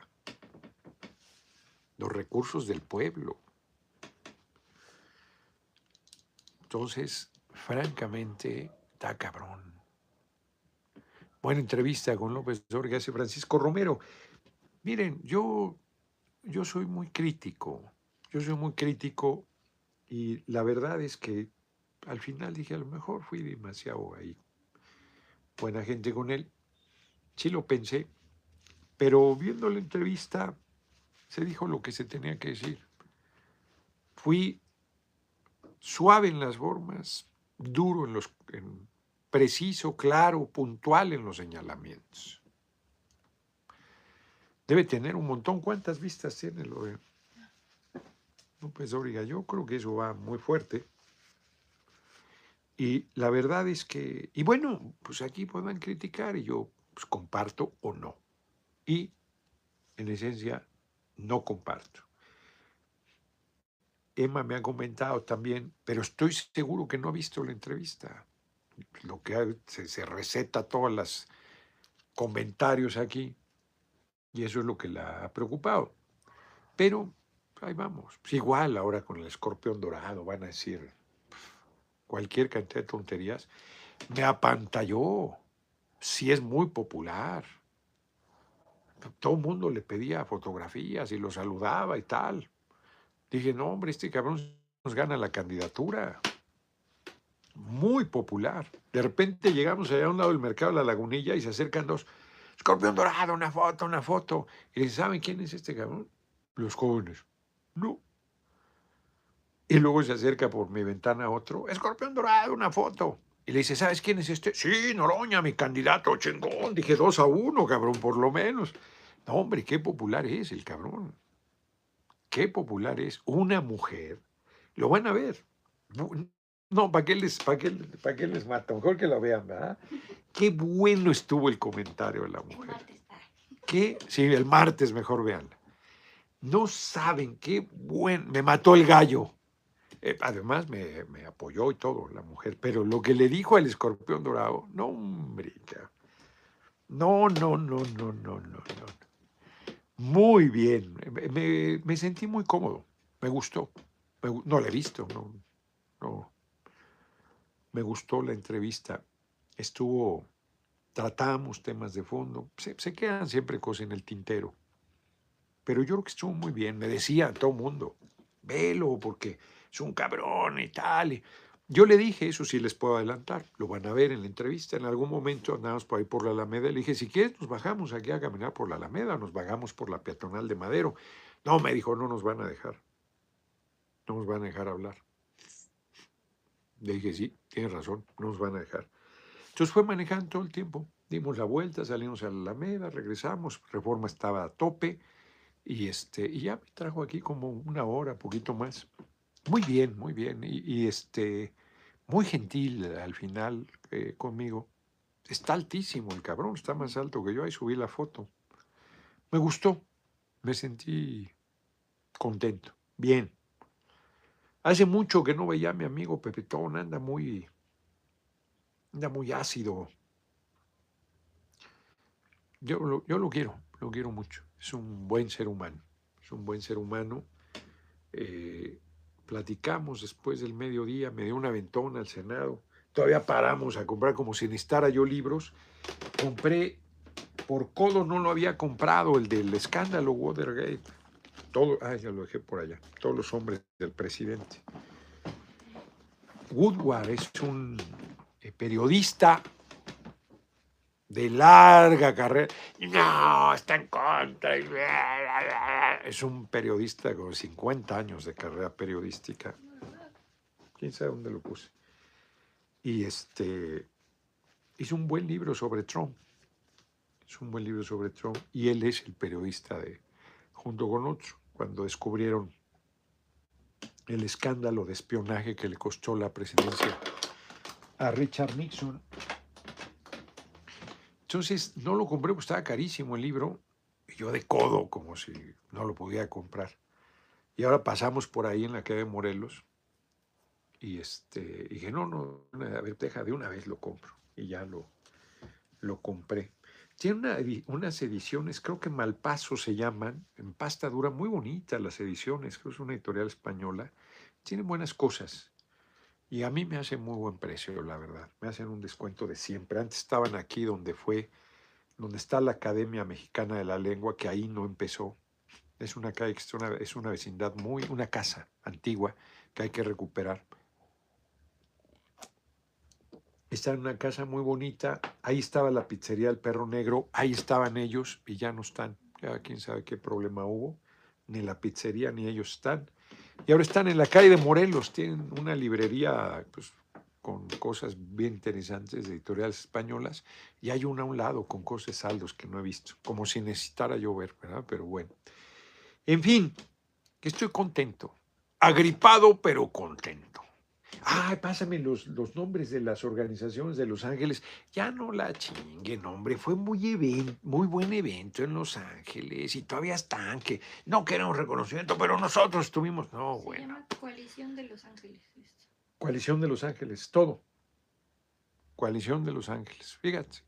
los recursos del pueblo. Entonces, francamente, está cabrón. Buena entrevista con López Obrador que hace Francisco Romero. Miren, yo, yo soy muy crítico, yo soy muy crítico y la verdad es que al final dije, a lo mejor fui demasiado ahí. Buena gente con él. Sí lo pensé, pero viendo la entrevista se dijo lo que se tenía que decir. Fui suave en las formas, duro en los, preciso, claro, puntual en los señalamientos. Debe tener un montón. ¿Cuántas vistas tiene lo de López Dóriga? Yo creo que eso va muy fuerte. Y la verdad es que, y bueno, pues aquí puedan criticar y yo pues, comparto o no. Y en esencia no comparto. Emma me ha comentado también, pero estoy seguro que no ha visto la entrevista. Lo que se receta todos los comentarios aquí. Y eso es lo que la ha preocupado. Pero ahí vamos. Pues igual ahora con el escorpión dorado van a decir cualquier cantidad de tonterías. Me apantalló. Sí es muy popular. Todo el mundo le pedía fotografías y lo saludaba y tal. Dije, no, hombre, este cabrón nos gana la candidatura. Muy popular. De repente llegamos allá a un lado del mercado de la lagunilla y se acercan dos Escorpión dorado, una foto, una foto. Y le ¿saben quién es este cabrón? Los jóvenes. No. Y luego se acerca por mi ventana otro, escorpión dorado, una foto. Y le dice, ¿sabes quién es este? Sí, Noroña, mi candidato, chingón. Dije dos a uno, cabrón, por lo menos. No, hombre, qué popular es el cabrón. Qué popular es. Una mujer. Lo van a ver. No, ¿para qué, les, para, qué, ¿para qué les mata? Mejor que lo vean, ¿verdad? Qué bueno estuvo el comentario de la mujer. Qué, sí, el martes mejor veanla. No saben qué buen. Me mató el gallo. Eh, además, me, me, apoyó y todo, la mujer. Pero lo que le dijo al escorpión dorado, no, hombre. No, no, no, no, no, no, no. Muy bien. Me, me sentí muy cómodo. Me gustó. no la he visto, no, no. Me gustó la entrevista. Estuvo, tratamos temas de fondo. Se, quedan siempre cosas en el tintero. Pero yo creo que estuvo muy bien. Me decía a todo mundo, velo porque es un cabrón y tal. yo le dije, eso sí les puedo adelantar, lo van a ver en la entrevista. En algún momento andamos por ahí por la Alameda. Le dije, si quieres, nos bajamos aquí a caminar por la Alameda, nos bajamos por la peatonal de Madero. No, me dijo, no nos van a dejar. No nos van a dejar hablar. Le dije, sí, tienes razón, no nos van a dejar. Entonces fue manejando todo el tiempo. Dimos la vuelta, salimos a la Alameda, regresamos, Reforma estaba a tope y, este, y ya me trajo aquí como una hora, poquito más. Muy bien, muy bien. Y, este, muy gentil al final eh, conmigo. Está altísimo el cabrón, está más alto que yo. Ahí subí la foto. Me gustó. Me sentí contento. Bien. Hace mucho que no veía a mi amigo Pepetón, anda muy, anda muy ácido. Yo yo lo quiero, lo quiero mucho es un buen ser humano, es un buen ser humano. Eh, platicamos después del mediodía, me dio una ventona al Senado, todavía paramos a comprar como si necesitara yo libros. Compré, por codo no lo había comprado, el del escándalo Watergate. Todo, ah, ya lo dejé por allá, todos los hombres del presidente. Woodward es un eh, periodista de larga carrera. No, está en contra. Es un periodista con 50 años de carrera periodística. ¿Quién sabe dónde lo puse? Y este hizo un buen libro sobre Trump. Es un buen libro sobre Trump. Y él es el periodista de, junto con otro, cuando descubrieron el escándalo de espionaje que le costó la presidencia a Richard Nixon entonces no lo compré porque estaba carísimo el libro. Y yo de codo, como si no lo podía comprar. Y ahora pasamos por ahí en la calle de Morelos. Y este, dije, no, no, a ver, deja, de una vez lo compro. Y ya lo, lo compré. Tiene unas ediciones, creo que Malpaso se llaman, en pasta dura, muy bonitas las ediciones, creo que es una editorial española. Tienen buenas cosas. Y a mí me hacen muy buen precio, la verdad. Me hacen un descuento de siempre. Antes estaban aquí donde fue, donde está la Academia Mexicana de la Lengua, que ahí no empezó. Es una, es una, es una vecindad muy, una casa antigua que hay que recuperar. Está en una casa muy bonita. Ahí estaba la pizzería del Perro Negro. Ahí estaban ellos y ya no están. Ya quién sabe qué problema hubo. Ni la pizzería ni ellos están. Y ahora están en la calle de Morelos, tienen una librería pues, con cosas bien interesantes editoriales españolas, y hay una a un lado con cosas saldos que no he visto, como si necesitara yo ver, ¿verdad? Pero bueno. En fin, estoy contento, agripado pero contento. Ay, pásame los, los, nombres de las organizaciones de Los Ángeles. Ya no la chinguen, hombre. Fue muy, muy buen evento en Los Ángeles y todavía están que no queremos reconocimiento, pero nosotros tuvimos. No, bueno. Se llama Coalición de Los Ángeles. Coalición de Los Ángeles, todo. Coalición de Los Ángeles, fíjate.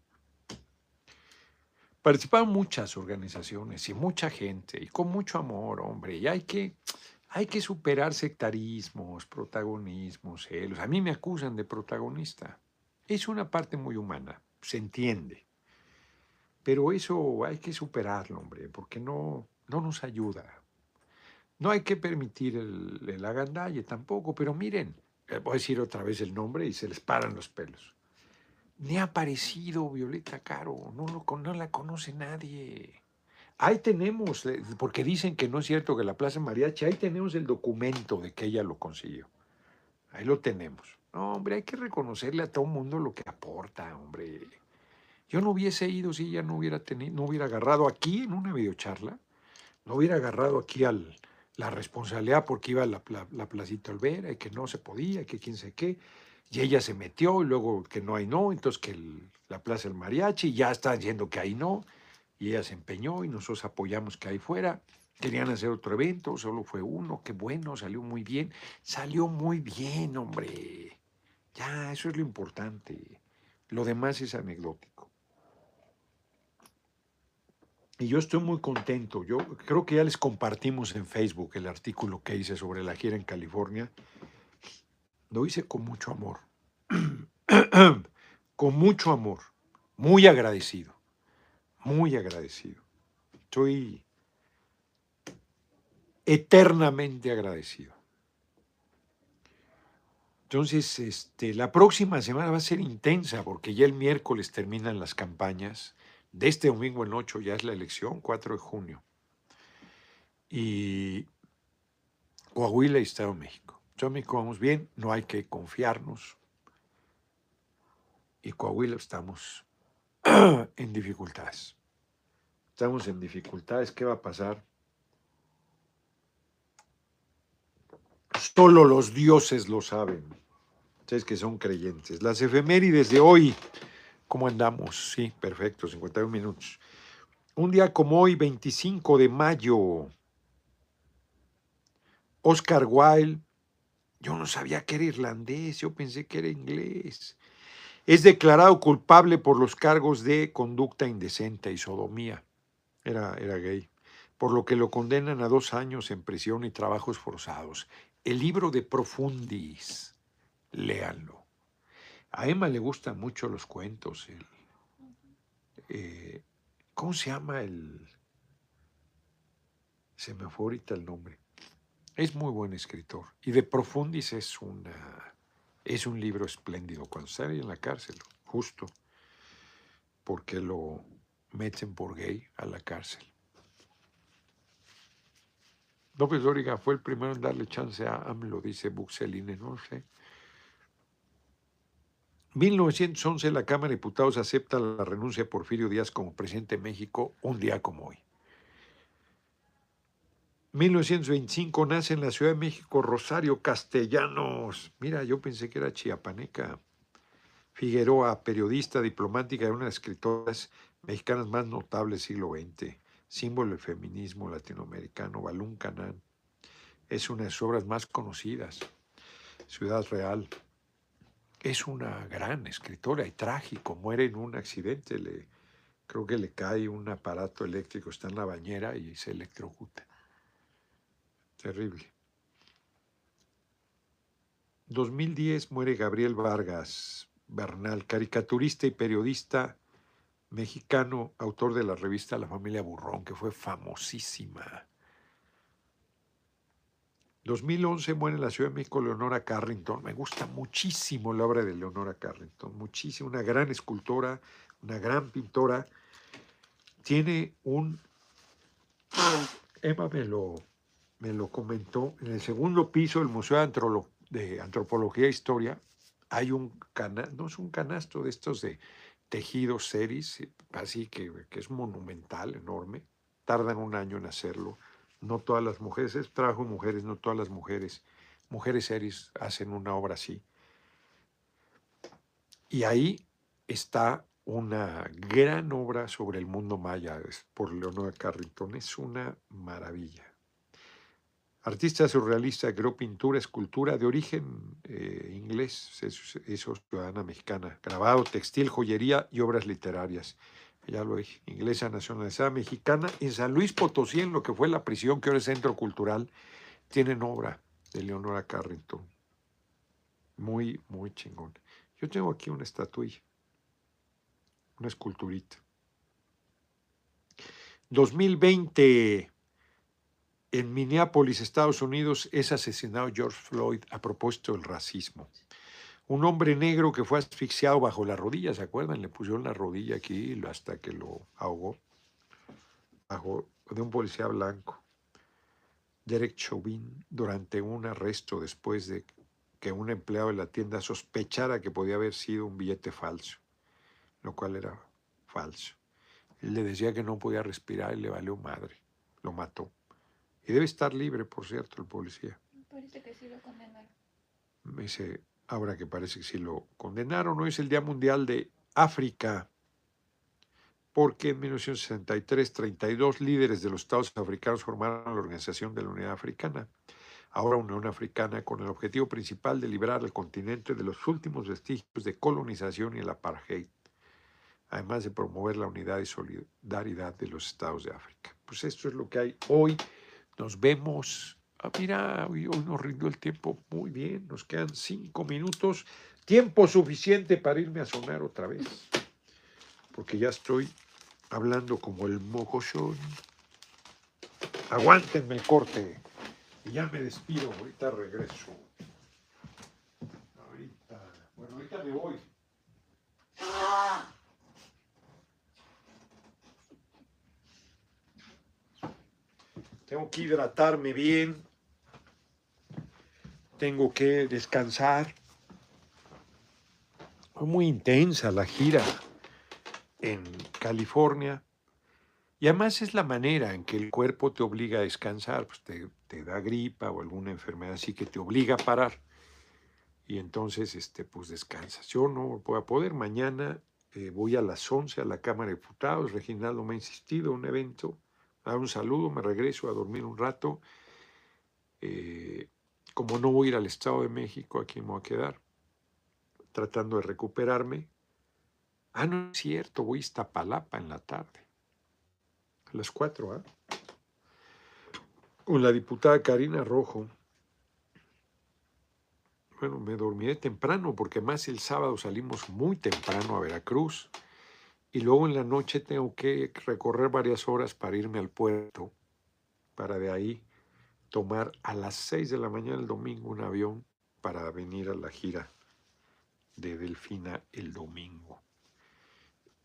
Participaron muchas organizaciones y mucha gente y con mucho amor, hombre. Y hay que hay que superar sectarismos, protagonismos, celos. A mí me acusan de protagonista. Es una parte muy humana, se entiende. Pero eso hay que superarlo, hombre, porque no, no nos ayuda. No hay que permitir el, agandalle tampoco, pero miren, eh, voy a decir otra vez el nombre y se les paran los pelos. Ni ha aparecido Violeta Caro, no, no la conoce nadie. Ahí tenemos, eh, porque dicen que no es cierto que la Plaza Mariachi, ahí tenemos el documento de que ella lo consiguió. Ahí lo tenemos. No, hombre, hay que reconocerle a todo mundo lo que aporta, hombre. Yo no hubiese ido si ella no hubiera tenido, no hubiera agarrado aquí en una videocharla, no hubiera agarrado aquí al, la responsabilidad porque iba a la, la, Placita Olvera y que no se podía, que quién sé qué. Y ella se metió y luego que no hay no, entonces que la Plaza del Mariachi, ya están diciendo que hay no y ella se empeñó y nosotros apoyamos que ahí fuera. Querían hacer otro evento, solo fue uno, qué bueno, salió muy bien. Salió muy bien, hombre. Ya, eso es lo importante. Lo demás es anecdótico. Y yo estoy muy contento. Yo creo que ya les compartimos en Facebook el artículo que hice sobre la gira en California. Lo hice con mucho amor. con mucho amor. Muy agradecido. Muy agradecido. Estoy eternamente agradecido. Entonces, este, la próxima semana va a ser intensa porque ya el miércoles terminan las campañas. De este domingo en 8 ya es la elección, 4 de junio. Y Coahuila y Estado México. De México vamos bien, no hay que confiarnos. Y Coahuila estamos en dificultades. Estamos en dificultades. ¿Qué va a pasar? Solo los dioses lo saben. Ustedes que son creyentes. Las efemérides de hoy. ¿Cómo andamos? Sí, perfecto, 51 minutos. Un día como hoy, 25 de mayo, Oscar Wilde, yo no sabía que era irlandés, yo pensé que era inglés, es declarado culpable por los cargos de conducta indecente y sodomía. Era, era gay, por lo que lo condenan a dos años en prisión y trabajos forzados. El libro de Profundis, léanlo. A Emma le gustan mucho los cuentos. Eh, ¿Cómo se llama el...? Se me fue ahorita el nombre. Es muy buen escritor. Y de Profundis es, una, es un libro espléndido. Cuando sale en la cárcel, justo porque lo meten por gay a la cárcel. López Dóriga fue el primero en darle chance a AMLO, dice Buxeline, no sé. 1911 la Cámara de Diputados acepta la renuncia de Porfirio Díaz como presidente de México un día como hoy. 1925 nace en la Ciudad de México Rosario Castellanos. Mira, yo pensé que era chiapaneca. Figueroa, periodista, diplomática y una de las escritoras mexicanas más notables del siglo XX símbolo del feminismo latinoamericano, Balún Canán. Es una de sus obras más conocidas. Ciudad Real. Es una gran escritora y trágico. Muere en un accidente. Creo que le cae un aparato eléctrico, está en la bañera y se electrocuta. Terrible. 2010 muere Gabriel Vargas Bernal, caricaturista y periodista mexicano, autor de la revista La Familia Burrón, que fue famosísima. 2011 muere en la Ciudad de México Leonora Carrington. Me gusta muchísimo la obra de Leonora Carrington, muchísimo, una gran escultora, una gran pintora. Tiene un... Emma me lo, me lo comentó, en el segundo piso del Museo de, Antropología e Historia hay un canasto, no es un canasto de estos de tejidos series, así que, que, es monumental, enorme. Tardan un año en hacerlo. No todas las mujeres, es trabajo mujeres, no todas las mujeres. Mujeres series hacen una obra así. Y ahí está una gran obra sobre el mundo maya por Leonora Carrington. Es una maravilla. Artista surrealista, creó pintura, escultura de origen eh, inglés, eso, ciudadana mexicana, grabado, textil, joyería y obras literarias. Ya lo dije, inglesa nacionalizada mexicana. En San Luis Potosí, en lo que fue la prisión, que ahora es centro cultural, tienen obra de Leonora Carrington. Muy, muy chingón. Yo tengo aquí una estatuilla, una esculturita. 2020 en Minneapolis, Estados Unidos, es asesinado George Floyd a propósito del racismo. Un hombre negro que fue asfixiado bajo la rodilla, ¿se acuerdan? Le pusieron la rodilla aquí hasta que lo ahogó, bajo de un policía blanco. Derek Chauvin, durante un arresto después de que un empleado de la tienda sospechara que podía haber sido un billete falso, lo cual era falso. Él le decía que no podía respirar y le valió madre, lo mató. Y debe estar libre, por cierto, el policía. Parece que sí lo condenaron. Me dice, ahora que parece que sí lo condenaron, hoy es el Día Mundial de África. porque en 1963 32 líderes de los estados africanos formaron la Organización de la Unidad Africana, ahora Unión Africana, con el objetivo principal de liberar al continente de los últimos vestigios de colonización y el apartheid, además de promover la unidad y solidaridad de los estados de África. Pues esto es lo que hay hoy. Nos vemos. Ah, mira, hoy nos rindió el tiempo muy bien. Nos quedan cinco minutos. Tiempo suficiente para irme a sonar otra vez. Porque ya estoy hablando como el mogollón. Aguántenme el corte. Y ya me despido. Ahorita regreso. Ahorita. Bueno, ahorita me voy. Tengo que hidratarme bien. Tengo que descansar. Fue muy intensa la gira en California. Y además es la manera en que el cuerpo te obliga a descansar. Pues te, da gripa o alguna enfermedad así que te obliga a parar. Y entonces, este, pues descansas. Yo no voy a poder. Mañana eh, voy a las 11 a la Cámara de Diputados. Reginaldo me ha insistido, un evento dar un saludo, me regreso a dormir un rato. Eh, como no voy a ir al Estado de México, aquí me voy a quedar, tratando de recuperarme. Ah, no es cierto, voy a Iztapalapa en la tarde, a las cuatro, ¿ah? Con la diputada Karina Rojo. Bueno, me dormiré temprano porque más el sábado salimos muy temprano a Veracruz y luego en la noche tengo que recorrer varias horas para irme al puerto, para de ahí tomar a las 6 de la mañana el domingo un avión para venir a la gira de Delfina el domingo.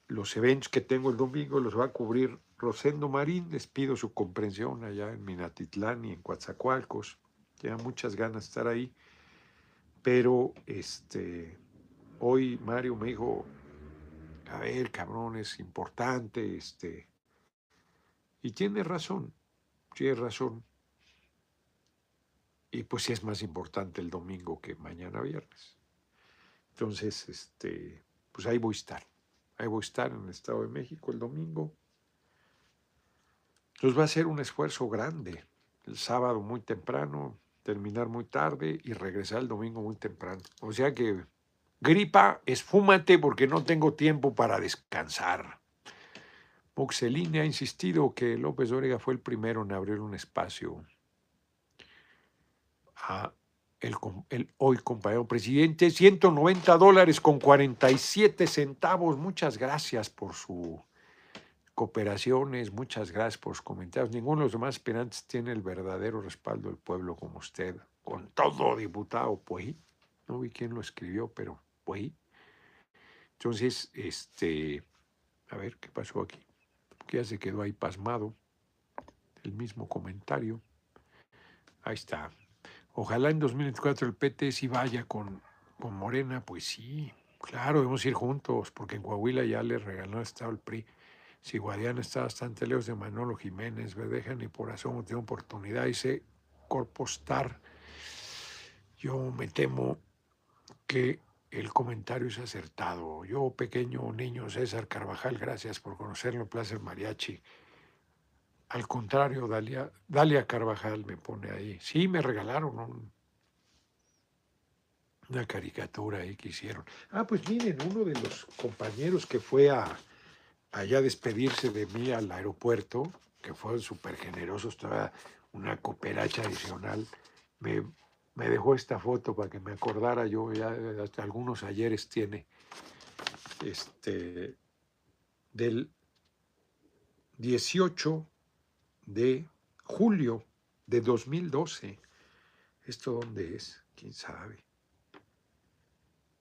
Los eventos que tengo el domingo los va a cubrir Rosendo Marín, les pido su comprensión allá en Minatitlán y en Coatzacoalcos. Tenía muchas ganas de estar ahí, pero este, hoy Mario me dijo, a ver, cabrón, es importante, este. Y tiene razón, tiene razón. Y pues sí es más importante el domingo que mañana viernes. Entonces, este, pues ahí voy a estar. Ahí voy a estar en el Estado de México el domingo. Entonces va a ser un esfuerzo grande. El sábado muy temprano, terminar muy tarde y regresar el domingo muy temprano. O sea que Gripa, esfúmate porque no tengo tiempo para descansar. Moxelini ha insistido que López Dóriga fue el primero en abrir un espacio a el, hoy compañero presidente. 190 dólares con 47 centavos. Muchas gracias por su cooperaciones, muchas gracias por sus comentarios. Ninguno de los demás aspirantes tiene el verdadero respaldo del pueblo como usted. Con todo, diputado, pues. No vi quién lo escribió, pero pues. Entonces, este, a ver qué pasó aquí. Que ya se quedó ahí pasmado. El mismo comentario. Ahí está. Ojalá en 2024 el PT sí vaya con, con Morena. Pues sí, claro, debemos ir juntos, porque en Coahuila ya le regaló estado el PRI. Si Guadiana está bastante lejos de Manolo Jiménez, Verdeja ni por eso tiene oportunidad, dice Corpostar. Yo me temo que el comentario es acertado. Yo, pequeño niño César Carvajal, gracias por conocerlo, placer mariachi. Al contrario, Dalia, Dalia Carvajal me pone ahí. Sí, me regalaron una caricatura ahí que hicieron. Ah, pues miren, uno de los compañeros que fue a allá a despedirse de mí al aeropuerto, que fue súper generoso, estaba una cooperacha adicional, me me dejó esta foto para que me acordara yo, ya algunos ayeres tiene, este, del 18 de julio de 2012. ¿Esto dónde es? ¿Quién sabe?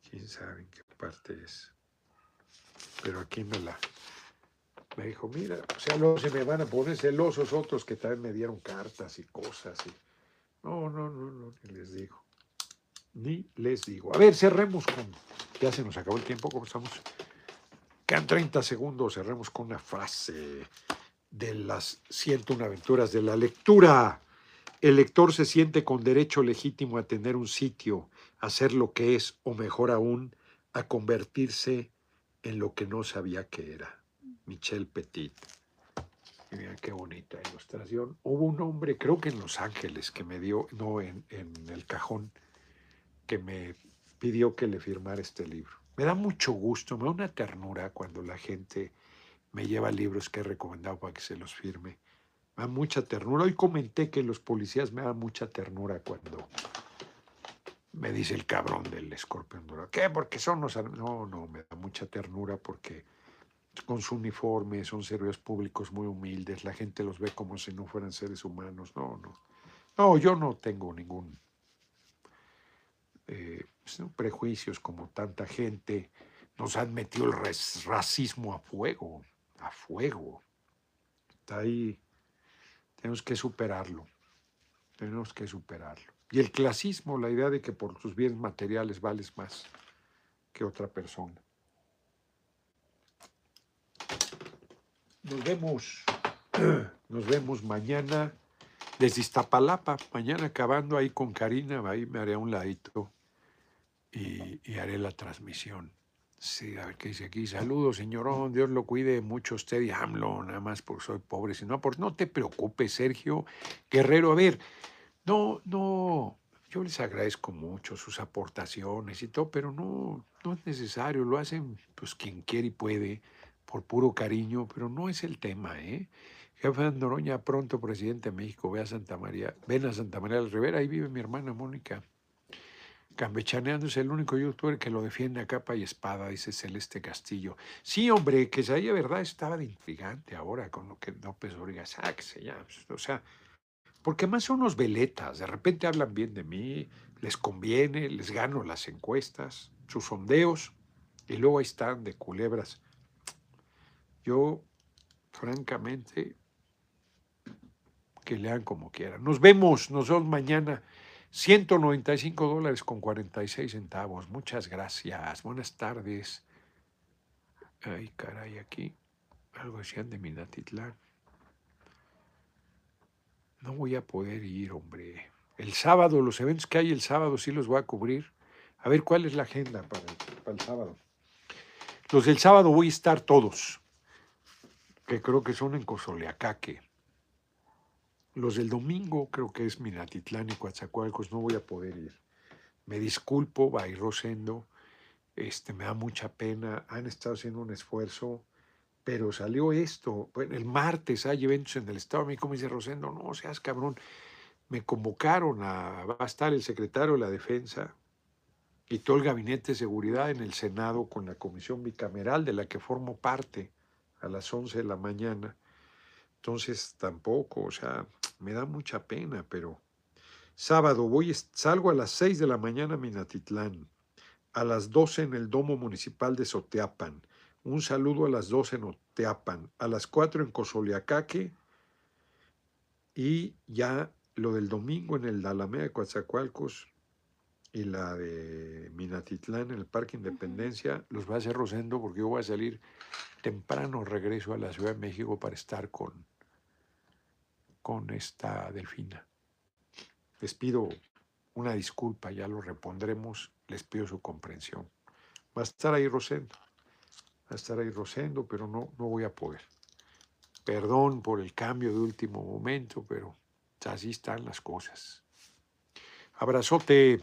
¿Quién sabe en qué parte es? Pero aquí me la... Me dijo, mira, o sea, luego se me van a poner celosos otros que también me dieron cartas y cosas. Y, no, no, no, no, ni les digo. Ni les digo. A ver, cerremos con. Ya se nos acabó el tiempo, ¿cómo estamos? Quedan 30 segundos, cerremos con una frase de las 101 aventuras de la lectura. El lector se siente con derecho legítimo a tener un sitio, a ser lo que es, o mejor aún, a convertirse en lo que no sabía que era. Michel Petit. Y mira qué bonita ilustración. Hubo un hombre, creo que en Los Ángeles, que me dio, no, en, en el cajón, que me pidió que le firmara este libro. Me da mucho gusto, me da una ternura cuando la gente me lleva libros que he recomendado para que se los firme. Me da mucha ternura. Hoy comenté que los policías me dan mucha ternura cuando me dice el cabrón del escorpión dorado. ¿Qué? Porque son los... No, no, me da mucha ternura porque con su uniforme son servicios públicos muy humildes. La gente los ve como si no fueran seres humanos. No, no. No, yo no tengo ningún eh, pues, prejuicios como tanta gente. Nos han metido el racismo a fuego, a fuego. Está ahí. Tenemos que superarlo. Tenemos que superarlo. Y el clasismo, la idea de que por tus bienes materiales vales más que otra persona. Nos vemos, nos vemos mañana desde Iztapalapa, mañana acabando ahí con Karina, ahí me haré un ladito y, y haré la transmisión. Sí, a ver qué dice aquí. Saludos, señorón. Dios lo cuide mucho usted y AMLO, nada más porque soy pobre. Si no, por, no te preocupes, Sergio Guerrero. A ver, no, no, yo les agradezco mucho sus aportaciones y todo, pero no, no es necesario, lo hacen pues quien quiere y puede, por puro cariño, pero no es el tema, ¿eh? Jefe de Noroña, pronto presidente de México, ve a Santa María, ven a Santa María del Rivera, ahí vive mi hermana Mónica. Campechaneando es el único youtuber que lo defiende a capa y espada, dice Celeste Castillo. Sí, hombre, que esa verdad estaba de intrigante ahora con lo que López Origa, sáquese ya, pues, o sea, porque más son unos veletas, de repente hablan bien de mí, les conviene, les gano las encuestas, sus sondeos, y luego ahí están de culebras. Yo, francamente, que lean como quieran. Nos vemos, nos vemos mañana. 195 dólares con 46 centavos. Muchas gracias. Buenas tardes. Ay, caray, aquí. Algo decían de Minatitlán. No voy a poder ir, hombre. El sábado, los eventos que hay el sábado sí los voy a cubrir. A ver cuál es la agenda para el, sábado. Los del sábado voy a estar todos, que creo que son en Cozoleacaque. Los del domingo creo que es Minatitlán y Coatzacoalcos, no voy a poder ir. Me disculpo, va Rosendo, este, me da mucha pena, han estado haciendo un esfuerzo pero salió esto. Bueno, el martes hay eventos en el Estado de México, me dice Rosendo, no seas cabrón. Me convocaron a, va a estar el secretario de la Defensa y todo el gabinete de seguridad en el Senado con la comisión bicameral de la que formo parte a las 11 de la mañana. Entonces tampoco, o sea, me da mucha pena, pero sábado voy, salgo a las 6 de la mañana a Minatitlán, a las 12 en el Domo Municipal de Soteapan, un saludo a las 12 en Oteapan, a las 4 en Cozoleacaque y ya lo del domingo en el Dalamea de Coatzacoalcos y la de Minatitlán en el Parque Independencia los va a hacer Rosendo porque yo voy a salir temprano, regreso a la Ciudad de México para estar con, con esta delfina. Les pido una disculpa, ya lo repondremos, les pido su comprensión. Va a estar ahí Rosendo a estar ahí Rosendo, pero no, no voy a poder. Perdón por el cambio de último momento, pero así están las cosas. Abrazote.